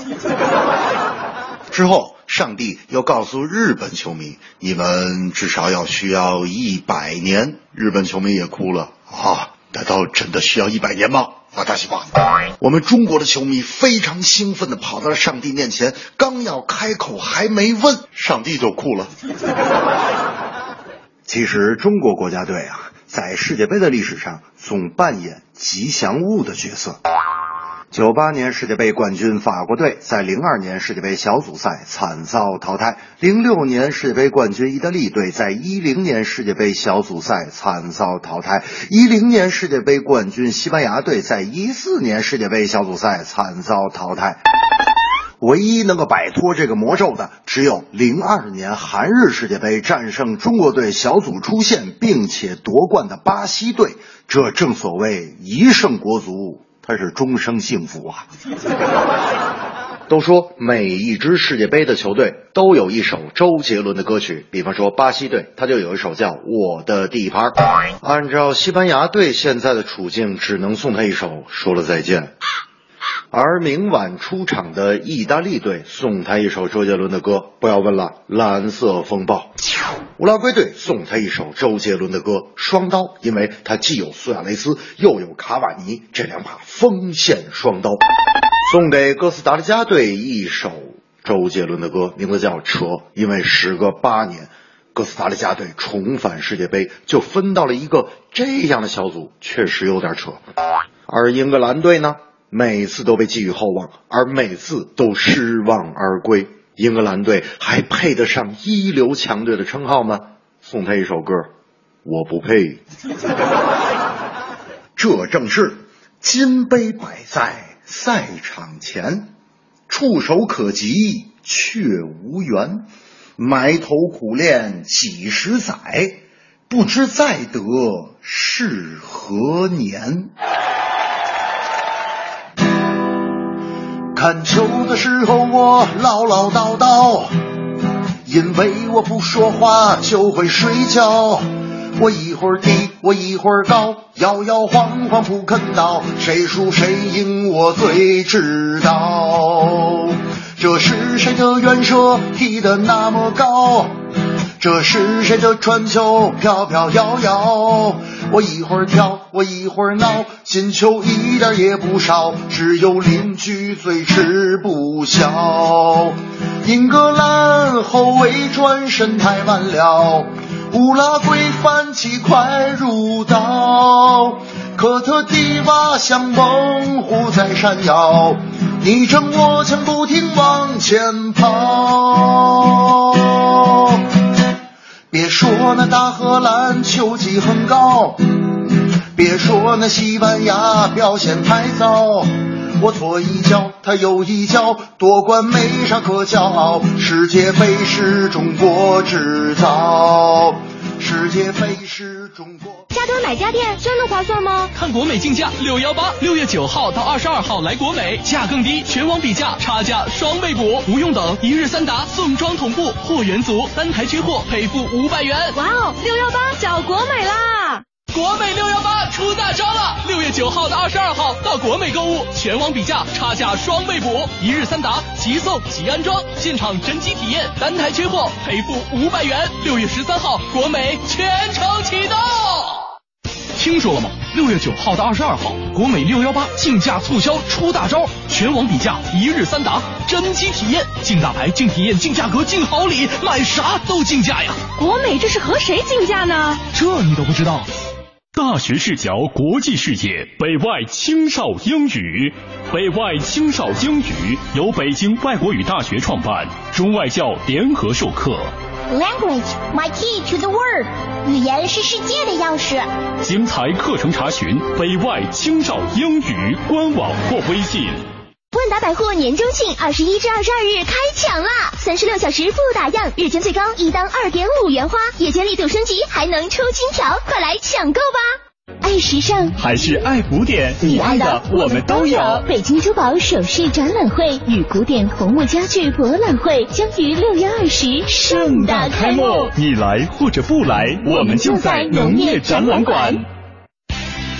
之后，上帝又告诉日本球迷，你们至少要需要一百年。日本球迷也哭了啊。难道真的需要一百年吗？啊，大西瓜！我们中国的球迷非常兴奋的跑到了上帝面前，刚要开口，还没问，上帝就哭了。其实，中国国家队啊，在世界杯的历史上总扮演吉祥物的角色。九八年世界杯冠军法国队在零二年世界杯小组赛惨遭淘汰，零六年世界杯冠军意大利队在一零年世界杯小组赛惨遭淘汰，一零年世界杯冠军西班牙队在一四年世界杯小组赛惨遭淘汰。唯一能够摆脱这个魔咒的，只有零二年韩日世界杯战胜中国队小组出线并且夺冠的巴西队。这正所谓一胜国足。他是终生幸福啊！都说每一支世界杯的球队都有一首周杰伦的歌曲，比方说巴西队，他就有一首叫《我的地盘》。按照西班牙队现在的处境，只能送他一首《说了再见》。而明晚出场的意大利队送他一首周杰伦的歌，不要问了，《蓝色风暴》。乌拉圭队送他一首周杰伦的歌《双刀》，因为他既有苏亚雷斯，又有卡瓦尼这两把锋线双刀。送给哥斯达黎加队一首周杰伦的歌，名字叫《扯》，因为时隔八年，哥斯达黎加队重返世界杯，就分到了一个这样的小组，确实有点扯。而英格兰队呢？每次都被寄予厚望，而每次都失望而归。英格兰队还配得上一流强队的称号吗？送他一首歌，我不配。这正是金杯摆在赛场前，触手可及却无缘，埋头苦练几十载，不知再得是何年。看球的时候我唠唠叨叨，因为我不说话就会睡觉。我一会儿低，我一会儿高，摇摇晃晃不肯倒，谁输谁赢我最知道。这是谁的远射踢得那么高？这是谁的传球飘飘摇摇？我一会儿跳，我一会儿闹，进球一点也不少，只有邻居最吃不消。英格兰后卫转身太晚了，乌拉圭反击快如刀，科特迪瓦像猛虎在闪耀，你争我抢不停往前跑。别说那大荷兰球技很高，别说那西班牙表现太糟。我左一脚，他右一脚，夺冠没啥可骄傲。世界杯是中国制造，世界杯是中国。加多买家电真的划算吗？看国美竞价六幺八，六月九号到二十二号来国美，价更低，全网比价，差价双倍补，不用等，一日三达，送装同步，货源足，单台缺货赔付五百元。哇哦，六幺八找国美啦！国美六幺八出大招了！六月九号到二十二号到国美购物，全网比价，差价双倍补，一日三达，即送即安装，现场真机体验，单台缺货赔付五百元。六月十三号，国美全程启动。听说了吗？六月九号到二十二号，国美六幺八竞价促销出大招，全网比价，一日三达，真机体验，竞大牌、竞体验、竞价格、竞好礼，买啥都竞价呀！国美这是和谁竞价呢？这你都不知道？大学视角，国际视野，北外青少英语。北外青少英语由北京外国语大学创办，中外教联合授课。Language, my key to the world。语言是世界的钥匙。精彩课程查询北外青少英语官网或微信。万达百货年中庆二十一至二十二日开抢啦！三十六小时不打烊，日间最高一单二点五元花，夜间力度升级还能抽金条，快来抢购吧！爱时尚还是爱古典？你爱的我们都有。北京珠宝首饰展览会与古典红木家具博览会将于六月二十盛大开幕。你来或者不来，我们就在农业展览馆。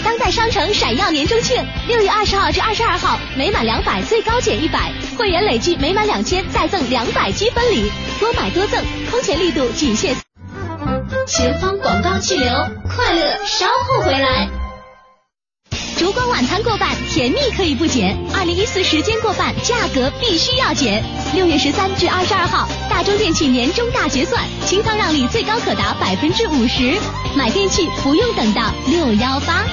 当代商城闪耀年终庆，六月二十号至二十二号，每满两百最高减一百，会员累计每满两千再赠两百积分礼，多买多赠，空前力度仅限。前方广告气流，快乐稍后回来。烛光晚餐过半，甜蜜可以不减。二零一四时间过半，价格必须要减。六月十三至二十二号，大中电器年终大结算，清仓让利最高可达百分之五十，买电器不用等到六幺八。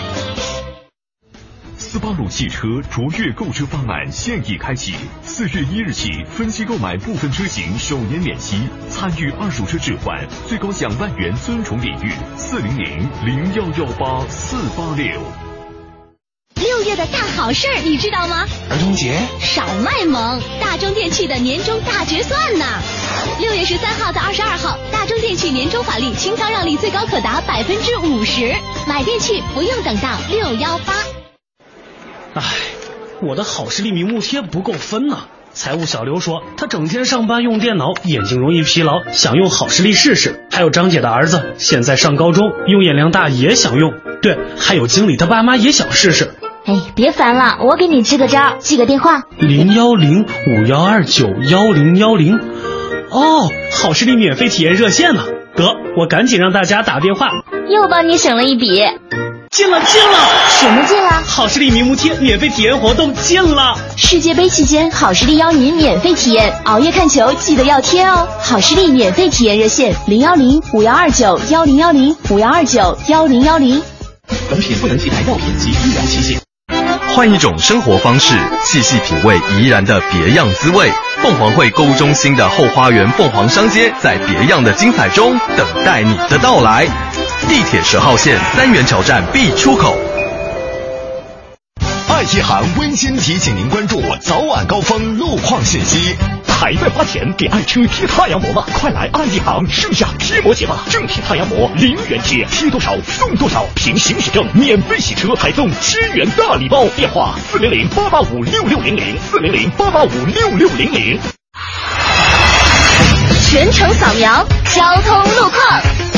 斯巴鲁汽车卓越购车方案现已开启，四月一日起分期购买部分车型首年免息，参与二手车置换，最高享万元尊崇礼遇。四零零零幺幺八四八六。六月的大好事儿你知道吗？儿童节少卖萌，大中电器的年终大决算呢！六月十三号到二十二号，大中电器年终返利清仓让利最高可达百分之五十，买电器不用等到六幺八。唉，我的好视力明目贴不够分呐、财务小刘说，他整天上班用电脑，眼睛容易疲劳，想用好视力试试。还有张姐的儿子现在上高中，用眼量大也想用。对，还有经理他爸妈也想试试。哎，别烦了，我给你支个招，记个电话。零幺零五幺二九幺零幺零，哦，好视力免费体验热线呢。得，我赶紧让大家打电话。又帮你省了一笔。进了进了，什么进了？好视力明目贴免费体验活动进了。世界杯期间，好视力邀您免费体验，熬夜看球记得要贴哦。好视力免费体验热线：零幺零五幺二九幺零幺零五幺二九幺零幺零。本品不能替代药品及医疗器械。换一种生活方式，细细品味怡然的别样滋味。凤凰汇购物中心的后花园凤凰商街，在别样的精彩中等待你的到来。地铁十号线三元桥站 B 出口。爱一行温馨提醒您关注早晚高峰路况信息。还在花钱给爱车贴太阳膜吗？快来爱一行盛夏贴膜节吧！正品太阳膜零元贴，贴多少送多少，凭行驶证免费洗车，还送千元大礼包。电话四零零八八五六六零零四零零八八五六六零零。全程扫描交通路况。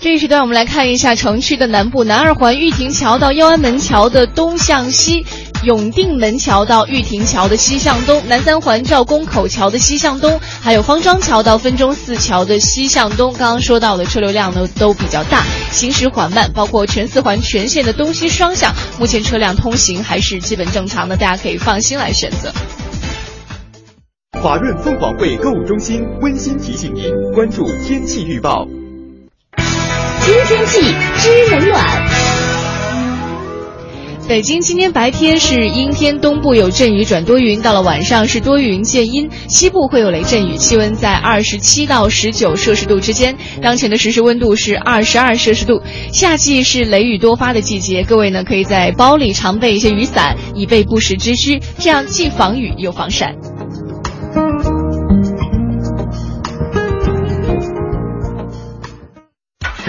这一时段，我们来看一下城区的南部：南二环玉亭桥到右安门桥的东向西，永定门桥到玉亭桥的西向东，南三环赵公口桥的西向东，还有方庄桥到分钟寺桥的西向东。刚刚说到的车流量呢都比较大，行驶缓慢，包括全四环全线的东西双向，目前车辆通行还是基本正常的，大家可以放心来选择。华润凤凰汇购物中心温馨提醒您关注天气预报。知天气，知冷暖。北京今天白天是阴天，东部有阵雨转多云，到了晚上是多云见阴，西部会有雷阵雨，气温在二十七到十九摄氏度之间。当前的实时温度是二十二摄氏度。夏季是雷雨多发的季节，各位呢可以在包里常备一些雨伞，以备不时之需，这样既防雨又防晒。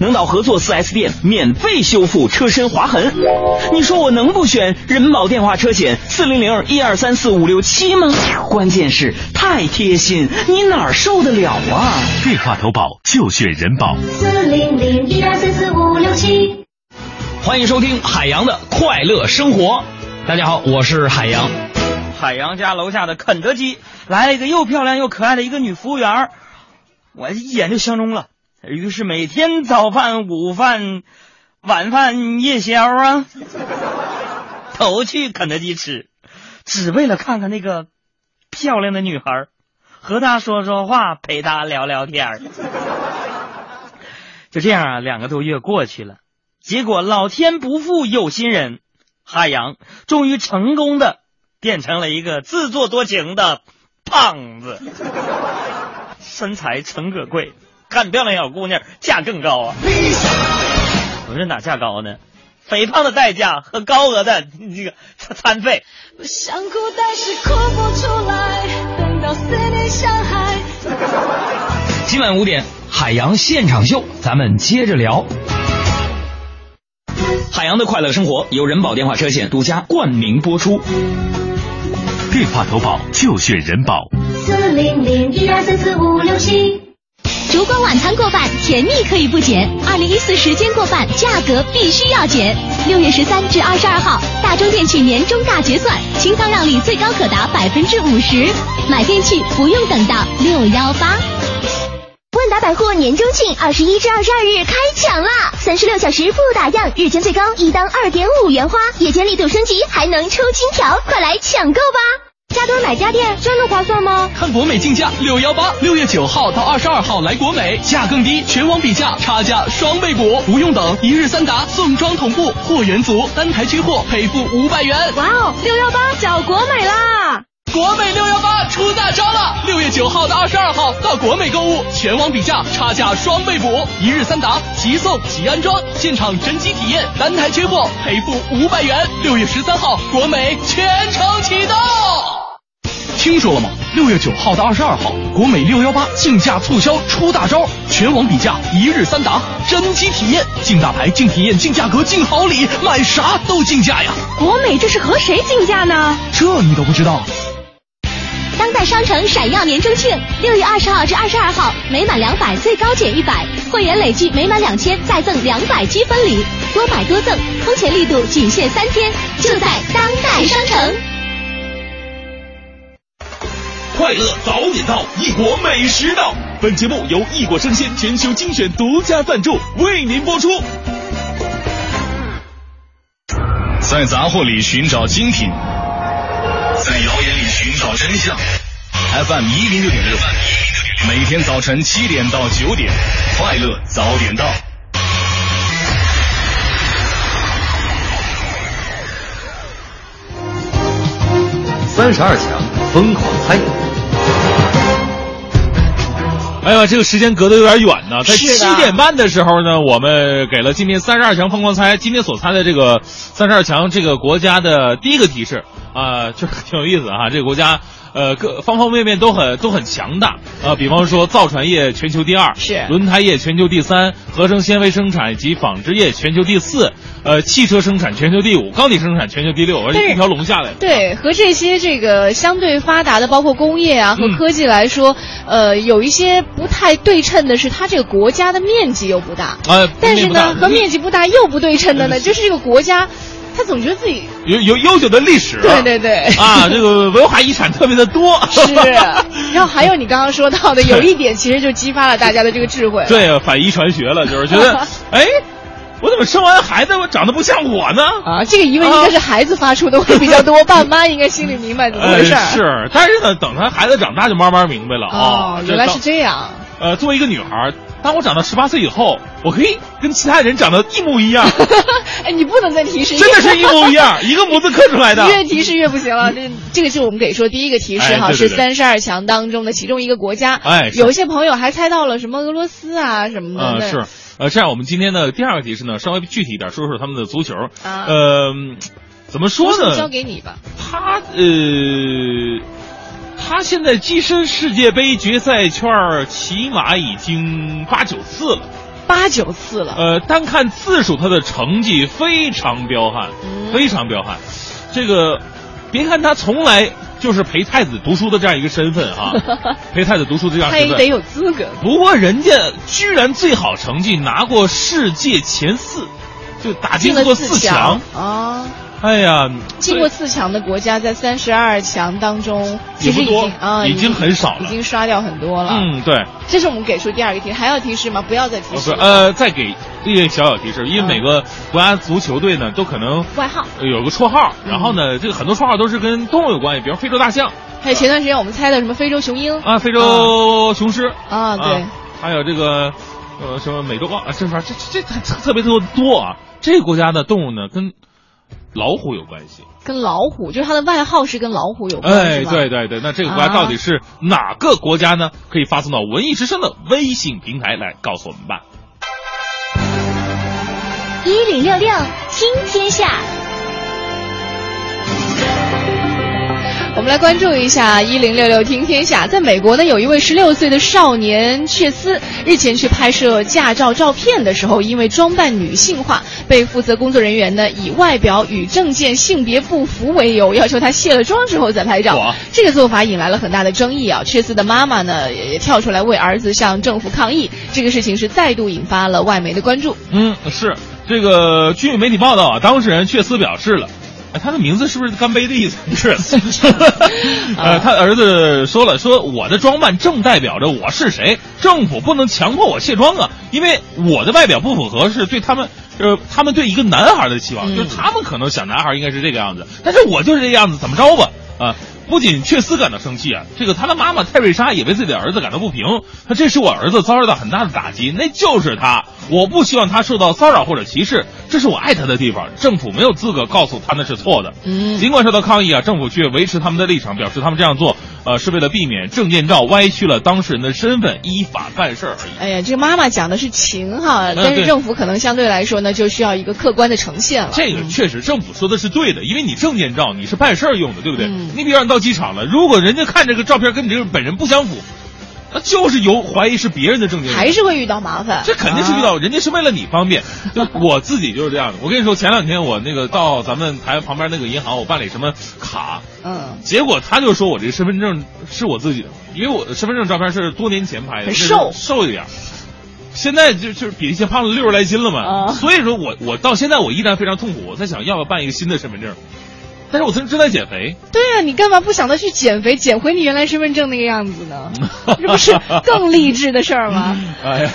能到合作 4S 店免费修复车身划痕。你说我能不选人保电话车险四零零一二三四五六七吗？关键是太贴心，你哪受得了啊？电话投保就选人保。四零零一二三四五六七。欢迎收听海洋的快乐生活。大家好，我是海洋。海洋家楼下的肯德基来了一个又漂亮又可爱的一个女服务员，我一眼就相中了。于是每天早饭、午饭、晚饭、夜宵啊，都去肯德基吃，只为了看看那个漂亮的女孩，和她说说话，陪她聊聊天就这样啊，两个多月过去了。结果老天不负有心人，海洋终于成功的变成了一个自作多情的胖子，身材诚可贵，看漂亮小姑娘价更高啊！我说哪价高呢？肥胖的代价和高额的 这个餐费。想哭但是哭不出来，等到思念像海。今晚五点，海洋现场秀，咱们接着聊。海洋的快乐生活由人保电话车险独家冠名播出。电话投保就选人保。四零零一二三四五六七。烛光晚餐过半，甜蜜可以不减；二零一四时间过半，价格必须要减。六月十三至二十二号，大中电器年终大结算，清仓让利最高可达百分之五十，买电器不用等到六幺八。万达百货年终庆二十一至二十二日开抢啦！三十六小时不打烊，日间最高一单二点五元花，夜间力度升级，还能抽金条，快来抢购吧！加多买家电真的划算吗？看国美竞价六幺八，六月九号到二十二号来国美，价更低，全网比价，差价双倍补，不用等，一日三达，送装同步，货源足，单台缺货赔付五百元。哇哦，六幺八找国美啦！国美六幺八出大招了！六月九号到二十二号到国美购物，全网比价，差价双倍补，一日三达，即送即安装，现场真机体验，单台缺货赔付五百元。六月十三号，国美全程启动。听说了吗？六月九号到二十二号，国美六幺八竞价促销出大招，全网比价，一日三达，真机体验，竞大牌，竞体验，竞价格，竞好礼，买啥都竞价呀！国美这是和谁竞价呢？这你都不知道？当代商城闪耀年终庆，六月二十号至二十二号，每满两百最高减一百，会员累计每满两千再赠两百积分礼，多买多赠，空前力度仅限三天，就在当代商城。快乐早点到，异国美食到。本节目由异国生鲜全球精选独家赞助，为您播出。在杂货里寻找精品，在谣言里寻找真相。FM 一零六点六，每天早晨七点到九点，快乐早点到。三十二强疯狂猜。哎呀，这个时间隔得有点远呢。在七点半的时候呢，我们给了今天三十二强疯狂猜，今天所猜的这个三十二强这个国家的第一个提示啊，就挺有意思哈。这个国家呃各方方面面都很都很强大。呃，比方说造船业全球第二，是。轮胎业全球第三，合成纤维生产及纺织业全球第四，呃，汽车生产全球第五，钢铁生产全球第六，而且一条龙下来。对，和这些这个相对发达的，包括工业啊和科技来说，呃，有一些不太对称的是，它这个国家的面积又不大，呃，但是呢，和面积不大又不对称的呢，就是这个国家。他总觉得自己有有悠久的历史。对对对。啊，这个文化遗产特别的多。是。然后还有你刚刚说到的，有一点其实就激发了大家的这个智慧。对，反遗传学了，就是觉得，哎。我怎么生完孩子我长得不像我呢？啊，这个疑问应该是孩子发出的会比较多，爸妈应该心里明白怎么回事。是，但是呢，等他孩子长大就慢慢明白了啊，原来是这样。呃，作为一个女孩，当我长到十八岁以后，我可以跟其他人长得一模一样。哎，你不能再提示，真的是一模一样，一个模子刻出来的。越提示越不行了，这这个是我们给说第一个提示哈，是三十二强当中的其中一个国家。哎，有一些朋友还猜到了什么俄罗斯啊什么的。嗯，是。呃，这样我们今天的第二个提示呢，稍微具体一点，说说他们的足球。啊，呃，怎么说呢？交给你吧。他呃，他现在跻身世界杯决赛圈起码已经八九次了。八九次了。呃，单看次数，他的成绩非常彪悍，非常彪悍。这个，别看他从来。就是陪太子读书的这样一个身份啊，陪太子读书的这样身份，他也得有资格。不过人家居然最好成绩拿过世界前四，就打进过四强啊。哎呀，进过四强的国家在三十二强当中其实已经啊已经很少了，已经刷掉很多了。嗯，对。这是我们给出第二个提示，还要提示吗？不要再提示。呃，再给一个小小提示，因为每个国家足球队呢都可能外号有个绰号，然后呢，这个很多绰号都是跟动物有关系，比如非洲大象，还有前段时间我们猜的什么非洲雄鹰啊，非洲雄狮啊，对，还有这个呃什么美洲豹啊，这这这这特别特别多啊。这个国家的动物呢跟。老虎有关系，跟老虎就是他的外号是跟老虎有关系。哎，对对对，那这个国家到底是哪个国家呢？可以发送到文艺之声的微信平台来告诉我们吧。一零六六听天下。我们来关注一下一零六六听天下。在美国呢，有一位十六岁的少年切斯，日前去拍摄驾照照片的时候，因为装扮女性化，被负责工作人员呢以外表与证件性别不符为由，要求他卸了妆之后再拍照。这个做法引来了很大的争议啊！切斯的妈妈呢也跳出来为儿子向政府抗议，这个事情是再度引发了外媒的关注。嗯，是这个据媒体报道啊，当事人切斯表示了。哎，他的名字是不是干杯的意思？不是，呃，他儿子说了，说我的装扮正代表着我是谁，政府不能强迫我卸妆啊，因为我的外表不符合是对他们，呃，他们对一个男孩的期望，就是他们可能想男孩应该是这个样子，但是我就是这个样子，怎么着吧？啊。不仅确实感到生气啊，这个他的妈妈泰瑞莎也为自己的儿子感到不平。他这是我儿子遭受到很大的打击，那就是他，我不希望他受到骚扰或者歧视，这是我爱他的地方。政府没有资格告诉他那是错的。嗯，尽管受到抗议啊，政府却维持他们的立场，表示他们这样做，呃，是为了避免证件照歪曲了当事人的身份，依法办事而已。哎呀，这个妈妈讲的是情哈，但是政府可能相对来说呢，就需要一个客观的呈现了。这个确实，政府说的是对的，因为你证件照你是办事儿用的，对不对？你比如你到机场了，如果人家看这个照片跟你这个本人不相符，那就是有怀疑是别人的证件，还是会遇到麻烦。这肯定是遇到，人家是为了你方便。就我自己就是这样的。我跟你说，前两天我那个到咱们台旁边那个银行，我办理什么卡，嗯，结果他就说我这个身份证是我自己的，因为我的身份证照片是多年前拍的，很瘦瘦一点，现在就就是比以前胖了六十来斤了嘛。所以说我我到现在我依然非常痛苦，我在想要不要办一个新的身份证。但是我正正在减肥。对呀，你干嘛不想到去减肥，减回你原来身份证那个样子呢？这不是更励志的事儿吗？哎呀，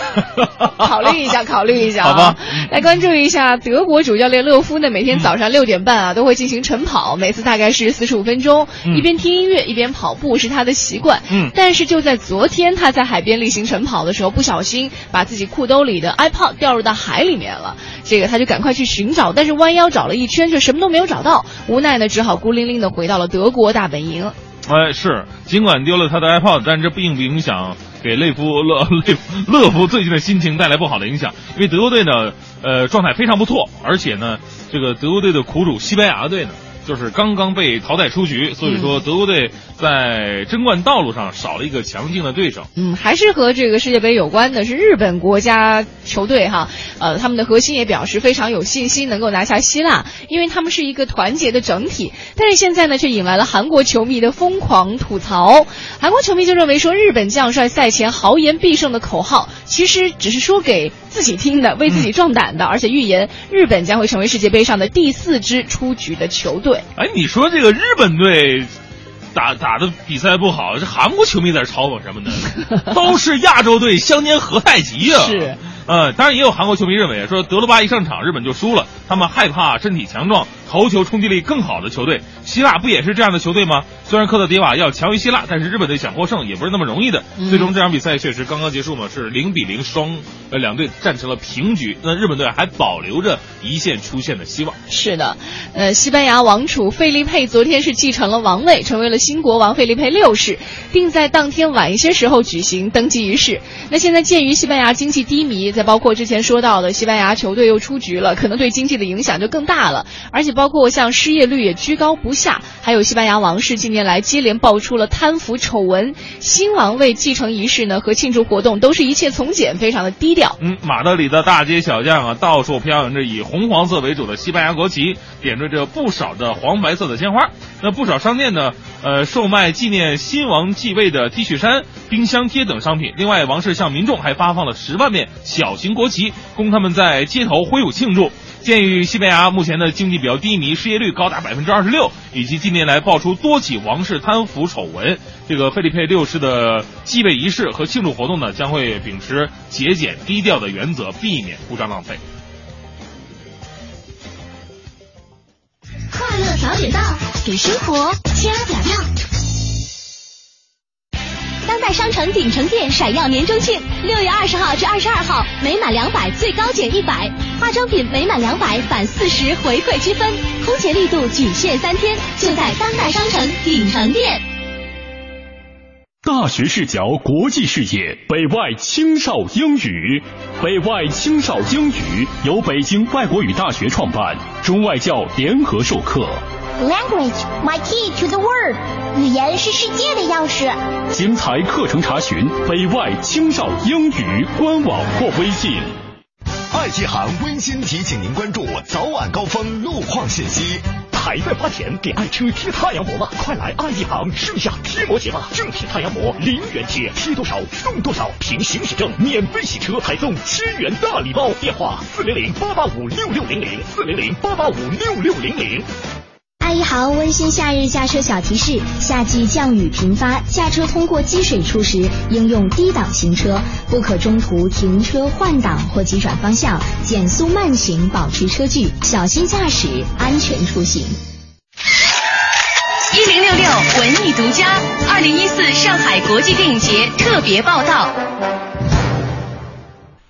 考虑一下，考虑一下。好吧，来关注一下德国主教练勒夫呢，每天早上六点半啊都会进行晨跑，每次大概是四十五分钟，一边听音乐一边跑步是他的习惯。嗯。但是就在昨天，他在海边例行晨跑的时候，不小心把自己裤兜里的 iPod 掉入到海里面了。这个他就赶快去寻找，但是弯腰找了一圈，却什么都没有找到，无奈呢。只好孤零零的回到了德国大本营。哎，是，尽管丢了他的 iPod，但这并不影响给勒夫勒勒勒夫最近的心情带来不好的影响，因为德国队呢，呃，状态非常不错，而且呢，这个德国队的苦主西班牙队呢。就是刚刚被淘汰出局，所以说德国队在争冠道路上少了一个强劲的对手。嗯，还是和这个世界杯有关的是日本国家球队哈，呃，他们的核心也表示非常有信心能够拿下希腊，因为他们是一个团结的整体。但是现在呢，却引来了韩国球迷的疯狂吐槽。韩国球迷就认为说，日本将帅赛前豪言必胜的口号，其实只是说给。自己听的，为自己壮胆的，而且预言日本将会成为世界杯上的第四支出局的球队。哎，你说这个日本队打打的比赛不好，这韩国球迷在这嘲讽什么呢？都是亚洲队相煎何太急呀、是。呃，当然也有韩国球迷认为说德罗巴一上场日本就输了，他们害怕身体强壮、头球冲击力更好的球队。希腊不也是这样的球队吗？虽然科特迪瓦要强于希腊，但是日本队想获胜也不是那么容易的。嗯最终这场比赛确实刚刚结束嘛，是零比零双呃两队战成了平局。那日本队还保留着一线出线的希望。是的，呃，西班牙王储费利佩昨天是继承了王位，成为了新国王费利佩六世，并在当天晚一些时候举行登基仪式。那现在鉴于西班牙经济低迷，再包括之前说到的西班牙球队又出局了，可能对经济的影响就更大了。而且包括像失业率也居高不下，还有西班牙王室近年来接连爆出了贪腐丑闻，新王位继承仪式呢和庆祝活动都是一切从简，非常的低调。嗯，马德里的大街小巷啊，到处飘扬着以红黄色为主的西班牙国旗，点缀着不少的黄白色的鲜花。那不少商店呢，呃，售卖纪念新王继位的 T 恤衫、冰箱贴等商品。另外，王室向民众还发放了十万面小型国旗，供他们在街头挥舞庆祝。鉴于西班牙目前的经济比较低迷，失业率高达百分之二十六，以及近年来爆出多起王室贪腐丑闻，这个费利佩六世的继位仪式和庆祝活动呢，将会秉持节俭低调的原则，避免铺张浪费。快乐早点到，给生活加点料。当代商城鼎城店闪耀年中庆，六月二十号至二十二号，每满两百最高减一百，化妆品每满两百返四十回馈积分，空前力度仅限三天，就在当代商城鼎城店。大学视角，国际视野，北外青少英语。北外青少英语由北京外国语大学创办，中外教联合授课。Language, my key to the world。语言是世界的钥匙。精彩课程查询北外青少英语官网或微信。爱一行温馨提醒您关注早晚高峰路况信息。还在花钱给爱车贴太阳膜吗？快来爱一行盛夏贴膜节吧！正品太阳膜零元贴，贴多少送多少，凭行驶证免费洗车，还送千元大礼包。电话四零零八八五六六零零四零零八八五六六零零。爱一行温馨夏日驾车小提示：夏季降雨频发，驾车通过积水处时，应用低档行车，不可中途停车换挡或急转方向，减速慢行，保持车距，小心驾驶，安全出行。一零六六文艺独家，二零一四上海国际电影节特别报道。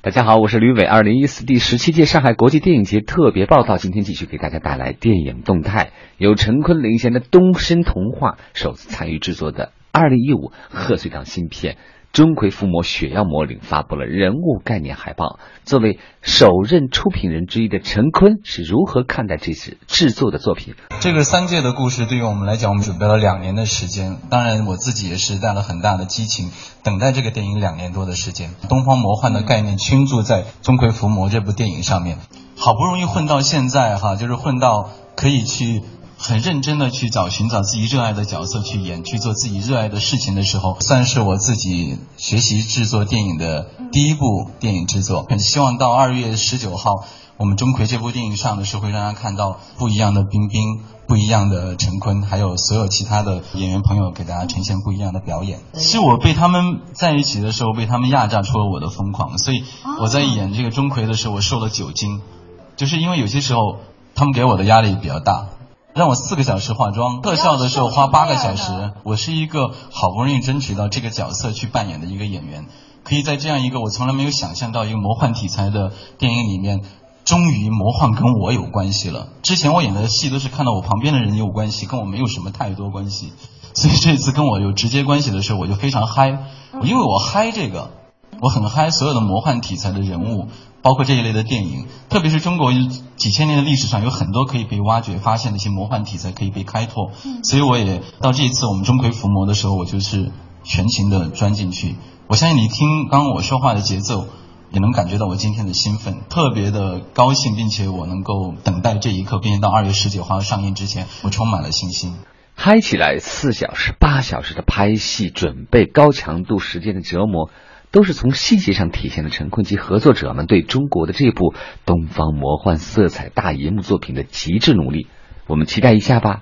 大家好，我是吕伟。二零一四第十七届上海国际电影节特别报道，今天继续给大家带来电影动态。由陈坤领衔的东升童话首次参与制作的二零一五贺岁档新片《钟馗伏魔血妖魔岭》发布了人物概念海报。作为首任出品人之一的陈坤是如何看待这次制作的作品？这个三界的故事对于我们来讲，我们准备了两年的时间。当然，我自己也是带了很大的激情，等待这个电影两年多的时间。东方魔幻的概念倾注在《钟馗伏魔》这部电影上面，好不容易混到现在哈，就是混到可以去很认真的去找寻找自己热爱的角色去演，去做自己热爱的事情的时候，算是我自己学习制作电影的第一部电影制作。很希望到二月十九号。我们钟馗这部电影上的时候，会让大家看到不一样的冰冰，不一样的陈坤，还有所有其他的演员朋友给大家呈现不一样的表演。是我被他们在一起的时候，被他们压榨出了我的疯狂，所以我在演这个钟馗的时候，我瘦了九斤，就是因为有些时候他们给我的压力比较大。让我四个小时化妆，特效的时候花八个小时。我是一个好不容易争取到这个角色去扮演的一个演员，可以在这样一个我从来没有想象到一个魔幻题材的电影里面。终于魔幻跟我有关系了。之前我演的戏都是看到我旁边的人有关系，跟我没有什么太多关系。所以这次跟我有直接关系的时候，我就非常嗨。因为我嗨这个，我很嗨所有的魔幻题材的人物，包括这一类的电影，特别是中国几千年的历史上有很多可以被挖掘、发现的一些魔幻题材可以被开拓。所以我也到这一次我们钟馗伏魔的时候，我就是全情的钻进去。我相信你听刚刚我说话的节奏。也能感觉到我今天的兴奋，特别的高兴，并且我能够等待这一刻，并且到二月十九号上映之前，我充满了信心。嗨起来，四小时、八小时的拍戏准备，高强度时间的折磨，都是从细节上体现了陈坤及合作者们对中国的这部东方魔幻色彩大银幕作品的极致努力。我们期待一下吧。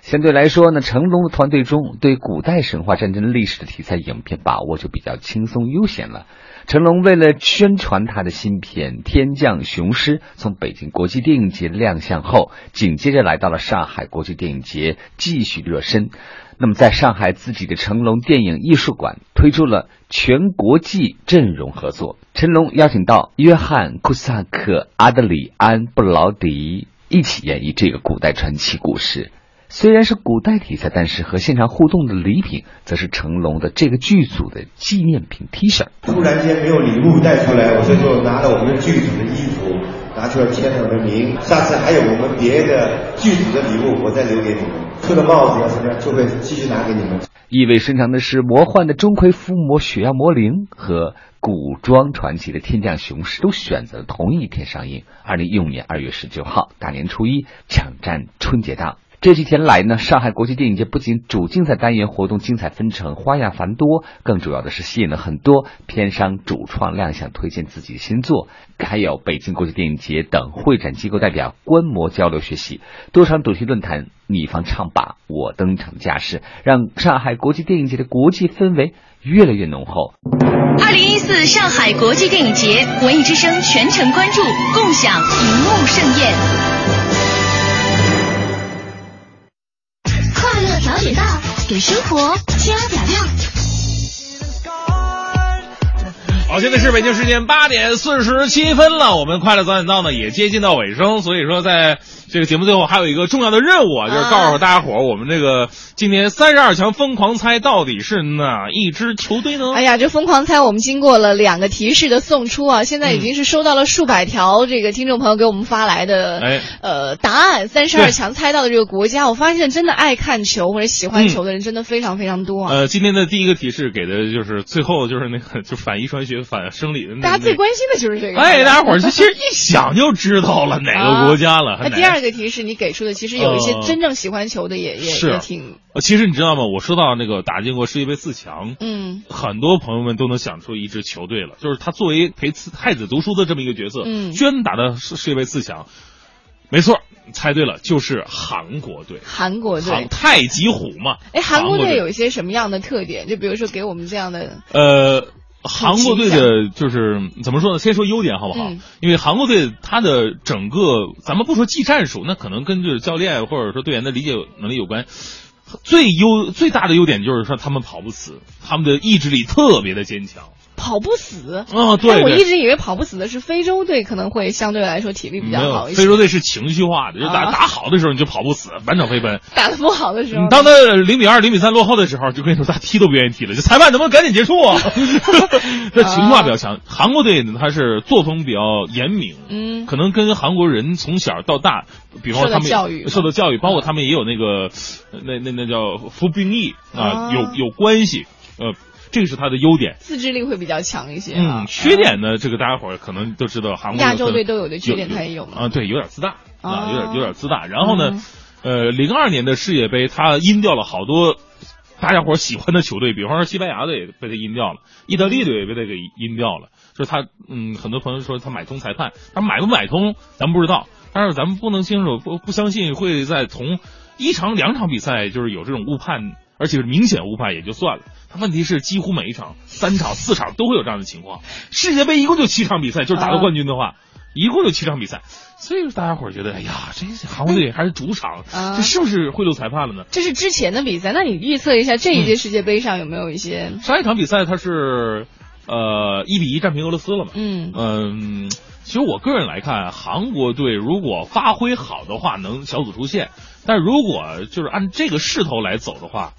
相对来说呢，成龙的团队中对古代神话战争历史的题材影片把握就比较轻松悠闲了。成龙为了宣传他的新片《天降雄狮》，从北京国际电影节亮相后，紧接着来到了上海国际电影节继续热身。那么，在上海自己的成龙电影艺术馆推出了全国际阵容合作，成龙邀请到约翰·库萨克、阿德里安·布劳迪一起演绎这个古代传奇故事。虽然是古代题材，但是和现场互动的礼品，则是成龙的这个剧组的纪念品 T 恤。突然间没有礼物带出来，我这就拿了我们剧组的衣服，拿出来签了我的名。下次还有我们别的剧组的礼物，我再留给你们。这个帽子啊什么，就会继续拿给你们。意味深长的是，魔幻的钟馗伏魔雪妖魔灵和古装传奇的天降雄狮都选择了同一天上映。二零一五年二月十九号，大年初一抢占春节档。这几天来呢，上海国际电影节不仅主竞赛单元活动精彩纷呈、花样繁多，更主要的是吸引了很多片商主创亮相推荐自己的新作，还有北京国际电影节等会展机构代表观摩交流学习。多场主题论坛，你方唱罢我登场的架势，让上海国际电影节的国际氛围越来越浓厚。二零一四上海国际电影节，文艺之声全程关注，共享荧幕盛宴。早点到，给生活加点料。好，现在是北京时间八点四十七分了，我们快乐早点到呢也接近到尾声，所以说在这个节目最后还有一个重要的任务啊，就是告诉大家伙儿，我们这个今年三十二强疯狂猜到底是哪一支球队呢？哎呀，这疯狂猜我们经过了两个提示的送出啊，现在已经是收到了数百条这个听众朋友给我们发来的哎呃答案，三十二强猜到的这个国家，我发现真的爱看球或者喜欢球的人真的非常非常多啊。呃，今天的第一个提示给的就是最后就是那个就反遗传学反生理的那大家最关心的就是这个。哎，大家伙儿其实一想就知道了哪个国家了。那第二个提示你给出的，其实有一些呃真正喜欢球的也也是也挺呃，其实你知道吗？我说到那个打进过世界杯四强，嗯很多朋友们都能想出一支球队了，就是他作为陪次太子读书的这么一个角色，嗯居然打的世世界杯四强。没错，猜对了，就是韩国队。韩国队。太极虎嘛。哎，韩国国队有一些什么样的特点？就比如说给我们这样的，呃，韩国队的就是怎么说呢？先说优点好不好？嗯因为韩国队他的整个，咱们不说技战术，那可能跟就是教练或者说队员的理解能力有关。最优最大的优点就是说他们跑不死，他们的意志力特别的坚强。跑不死。哦对我一直以为跑不死的是非洲队，可能会相对来说体力比较好，一些。非洲队是情绪化的，就打啊打好的时候你就跑不死，满场飞奔。打的不好的时候你，当他零比二、零比三落后的时候，就跟你说他踢都不愿意踢了，就裁判能不能赶紧结束啊？这情绪化比较强。韩国队呢，他是作风比较严明，嗯，可能跟韩国人从小到大，比方说他们受到教育受到教育，包括他们也有那个那那那叫服兵役啊，啊有有关系，呃，这个是他的优点。自制力会比较强一些啊嗯，。缺点呢，这个大家伙儿可能都知道，韩国亚洲队都有的缺点他也有嘛啊，对，有点自大啊，哦有点有点自大。然后呢嗯，呃，零二年的世界杯，他阴掉了好多大家伙儿喜欢的球队，比方说西班牙队被他阴掉了，意大利队也被他给阴掉了。就是他，嗯，很多朋友说他买通裁判，他买不买通咱们不知道，但是咱们不能清楚，不不相信会在从一场两场比赛就是有这种误判，而且是明显误判也就算了。他问题是几乎每一场三场四场都会有这样的情况。世界杯一共就七场比赛，就是打到冠军的话，一共就七场比赛，所以大家伙儿觉得，哎呀，这韩国队还是主场，啊这是不是贿赂裁判了呢？这是之前的比赛，那你预测一下这一届世界杯上有没有一些？上一场比赛他是呃一比一战平俄罗斯了嘛？嗯嗯，其实我个人来看，韩国队如果发挥好的话，能小组出线；但如果就是按这个势头来走的话，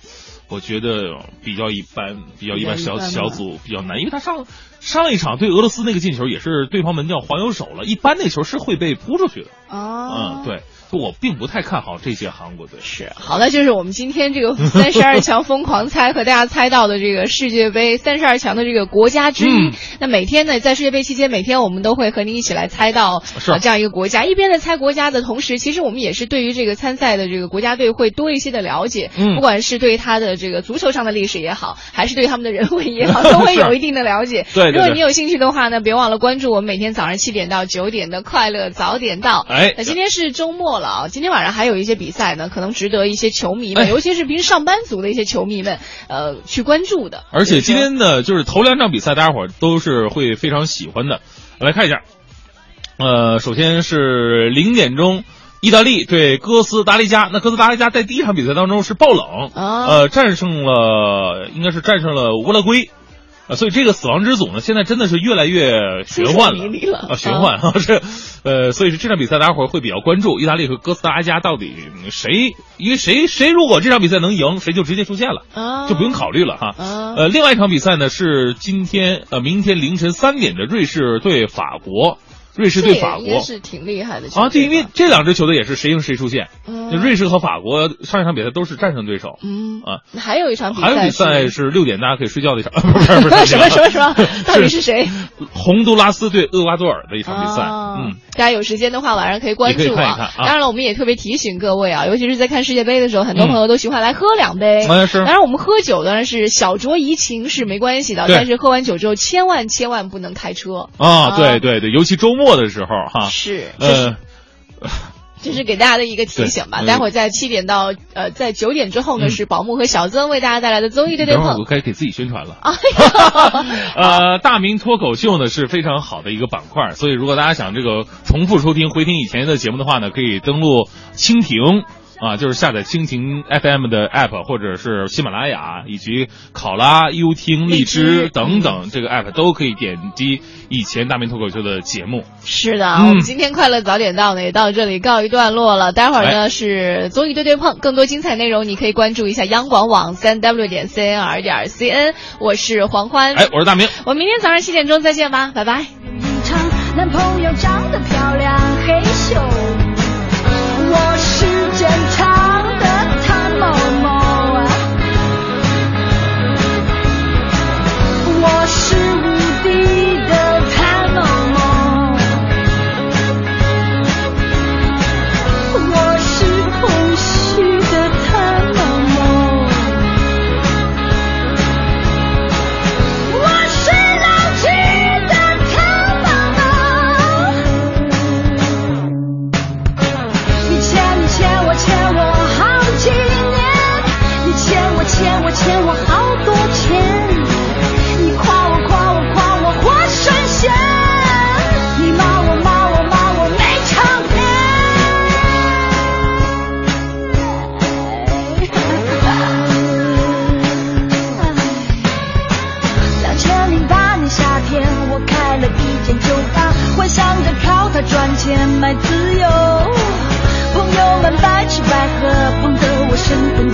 我觉得比较一般，比较一般，小小组比较难，因为他上上一场对俄罗斯那个进球也是对方门将黄有手了，一般那球是会被扑出去的。哦，嗯，对，我并不太看好这届韩国队。是，好的，就是我们今天这个 三十二强疯狂猜和大家猜到的这个世界杯三十二强的这个国家之一。嗯那每天呢，在世界杯期间，每天我们都会和您一起来猜到这样一个国家。一边在猜国家的同时，其实我们也是对于这个参赛的这个国家队会多一些的了解。嗯不管是对他的这个足球上的历史也好，还是对他们的人文也好，都会有一定的了解。对对对如果你有兴趣的话呢，别忘了关注我们每天早上七点到九点的快乐早点到。哎那今天是周末了啊，今天晚上还有一些比赛呢，可能值得一些球迷们，哎尤其是平时上班族的一些球迷们，呃，去关注的。而且今天呢，就是头两场比赛，大家伙儿都是会非常喜欢的。来看一下，呃，首先是零点钟，意大利对哥斯达黎加。那哥斯达黎加在第一场比赛当中是爆冷，啊呃，战胜了，应该是战胜了乌拉圭。啊，所以这个死亡之组呢，现在真的是越来越玄幻了啊，玄幻啊，是，呃，所以是这场比赛大家伙会比较关注意大利和哥斯达黎加到底谁，因为谁谁如果这场比赛能赢，谁就直接出线了。啊，就不用考虑了哈。啊呃，另外一场比赛呢是今天呃明天凌晨三点的瑞士对法国，瑞士对法国是挺厉害的球啊，对，因为这两支球队也是谁赢谁出线。嗯就瑞士和法国上一场比赛都是战胜对手。嗯啊，还有一场比赛还有比赛是是六点大家可以睡觉的一场，不是不是 什么什么什么？到底是谁？洪都拉斯对厄瓜多尔的一场比赛。哦嗯，大家有时间的话，晚上可以关注啊当然了，我们也特别提醒各位啊，尤其是在看世界杯的时候，很多朋友都喜欢来喝两杯。当然，我们喝酒当然是小酌怡情是没关系的，但是喝完酒之后，千万千万不能开车。啊，对对对，尤其周末的时候哈。是，呃，这是给大家的一个提醒吧。待会儿在七点到呃，在九点之后呢，是宝木和小曾为大家带来的综艺对对碰等会儿我。该给自己宣传了。哎 呃，大明脱口秀呢是非常好的一个板块，所以如果大家想这个重复收听、回听以前的节目的话呢，可以登录蜻蜓。啊，就是下载蜻蜓 FM 的 app，或者是喜马拉雅以及考拉、优听、荔荔枝枝等等这个 app 都可以点击以前大明脱口秀的节目。是的，嗯我们今天快乐早点到呢，也到这里告一段落了。待会儿呢、哎是综艺对对碰，更多精彩内容你可以关注一下央广网三 w 点 cnr 点 cn。我是黄欢，哎，我是大明，我们明天早上七点钟再见吧，拜拜。男朋友长得漂亮，嘿咻，我他赚钱买自由。朋友们白吃白喝，捧得我神魂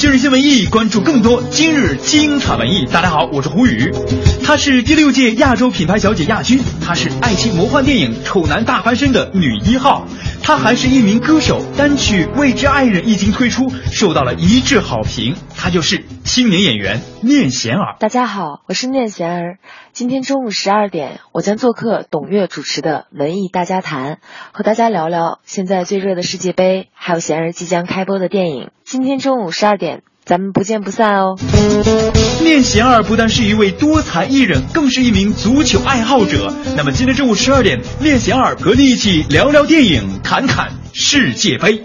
今日新闻艺，关注更多今日精彩文艺。大家好，我是胡宇，她是第六届亚洲品牌小姐亚军，她是爱奇艺魔幻电影《丑男大翻身》的女一号，他还是一名歌手，单曲《未知爱人》一经推出，受到了一致好评。他就是青年演员念贤儿。大家好，我是念贤儿。今天中午十二点，我将做客董月主持的文艺大家谈，和大家聊聊现在最热的世界杯，还有贤儿即将开播的电影。今天中午十二点，咱们不见不散哦。念贤儿不但是一位多才艺人，更是一名足球爱好者。那么今天中午十二点，念贤儿和你一起聊聊电影，侃侃世界杯。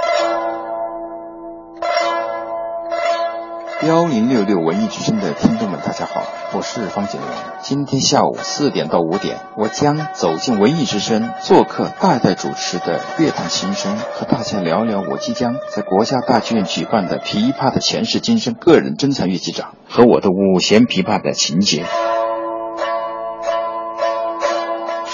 幺零六六文艺之声的听众们，大家好，我是方景龙。今天下午四点到五点，我将走进文艺之声，做客代代主持的乐坛新声，和大家聊聊我即将在国家大剧院举办的《琵琶的前世今生》个人珍藏乐器展和我的五弦琵琶的情节。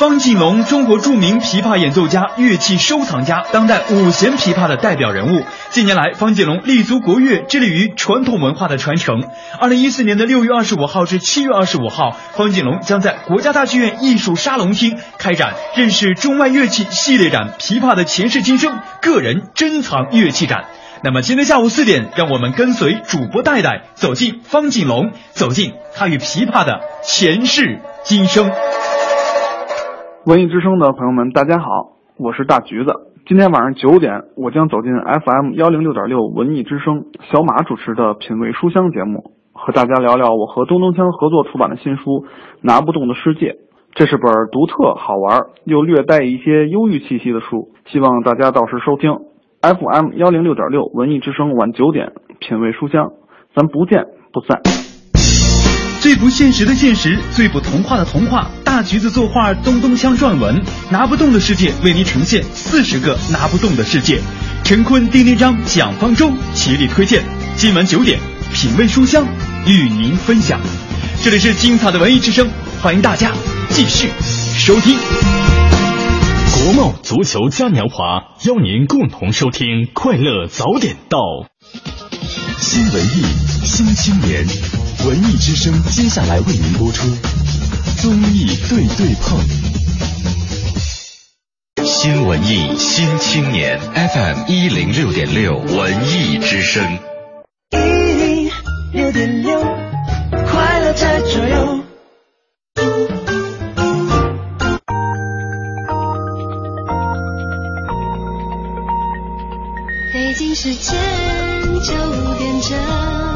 方锦龙，中国著名琵琶演奏家、乐器收藏家，当代五弦琵琶的代表人物。近年来，方锦龙立足国乐，致力于传统文化的传承。二零一四年的六月二十五号至七月二十五号，方锦龙将在国家大剧院艺术沙龙厅开展“认识中外乐器”系列展——琵琶的前世今生个人珍藏乐器展。那么今天下午四点，让我们跟随主播戴戴走进方锦龙，走进他与琵琶的前世今生。文艺之声的朋友们，大家好，我是大橘子。今天晚上九点，我将走进 FM 幺零六点六文艺之声，小马主持的品味书香节目，和大家聊聊我和东东锵合作出版的新书《拿不动的世界》。这是本独特、好玩又略带一些忧郁气息的书，希望大家到时收听 FM 幺零六点六文艺之声晚九点，品味书香，咱不见不散。最不现实的现实，最不童话的童话。大橘子作画，东东锵撰文，拿不动的世界为您呈现四十个拿不动的世界。陈坤、丁丁章、蒋方舟齐力推荐。今晚九点，品味书香，与您分享。这里是精彩的文艺之声，欢迎大家继续收听。国贸足球嘉年华邀您共同收听快乐早点到。新文艺新青年，文艺之声接下来为您播出综艺对对碰。新文艺新青年 FM 一零六点六文艺之声。一零六点六，快乐在左右。北京时间就点整。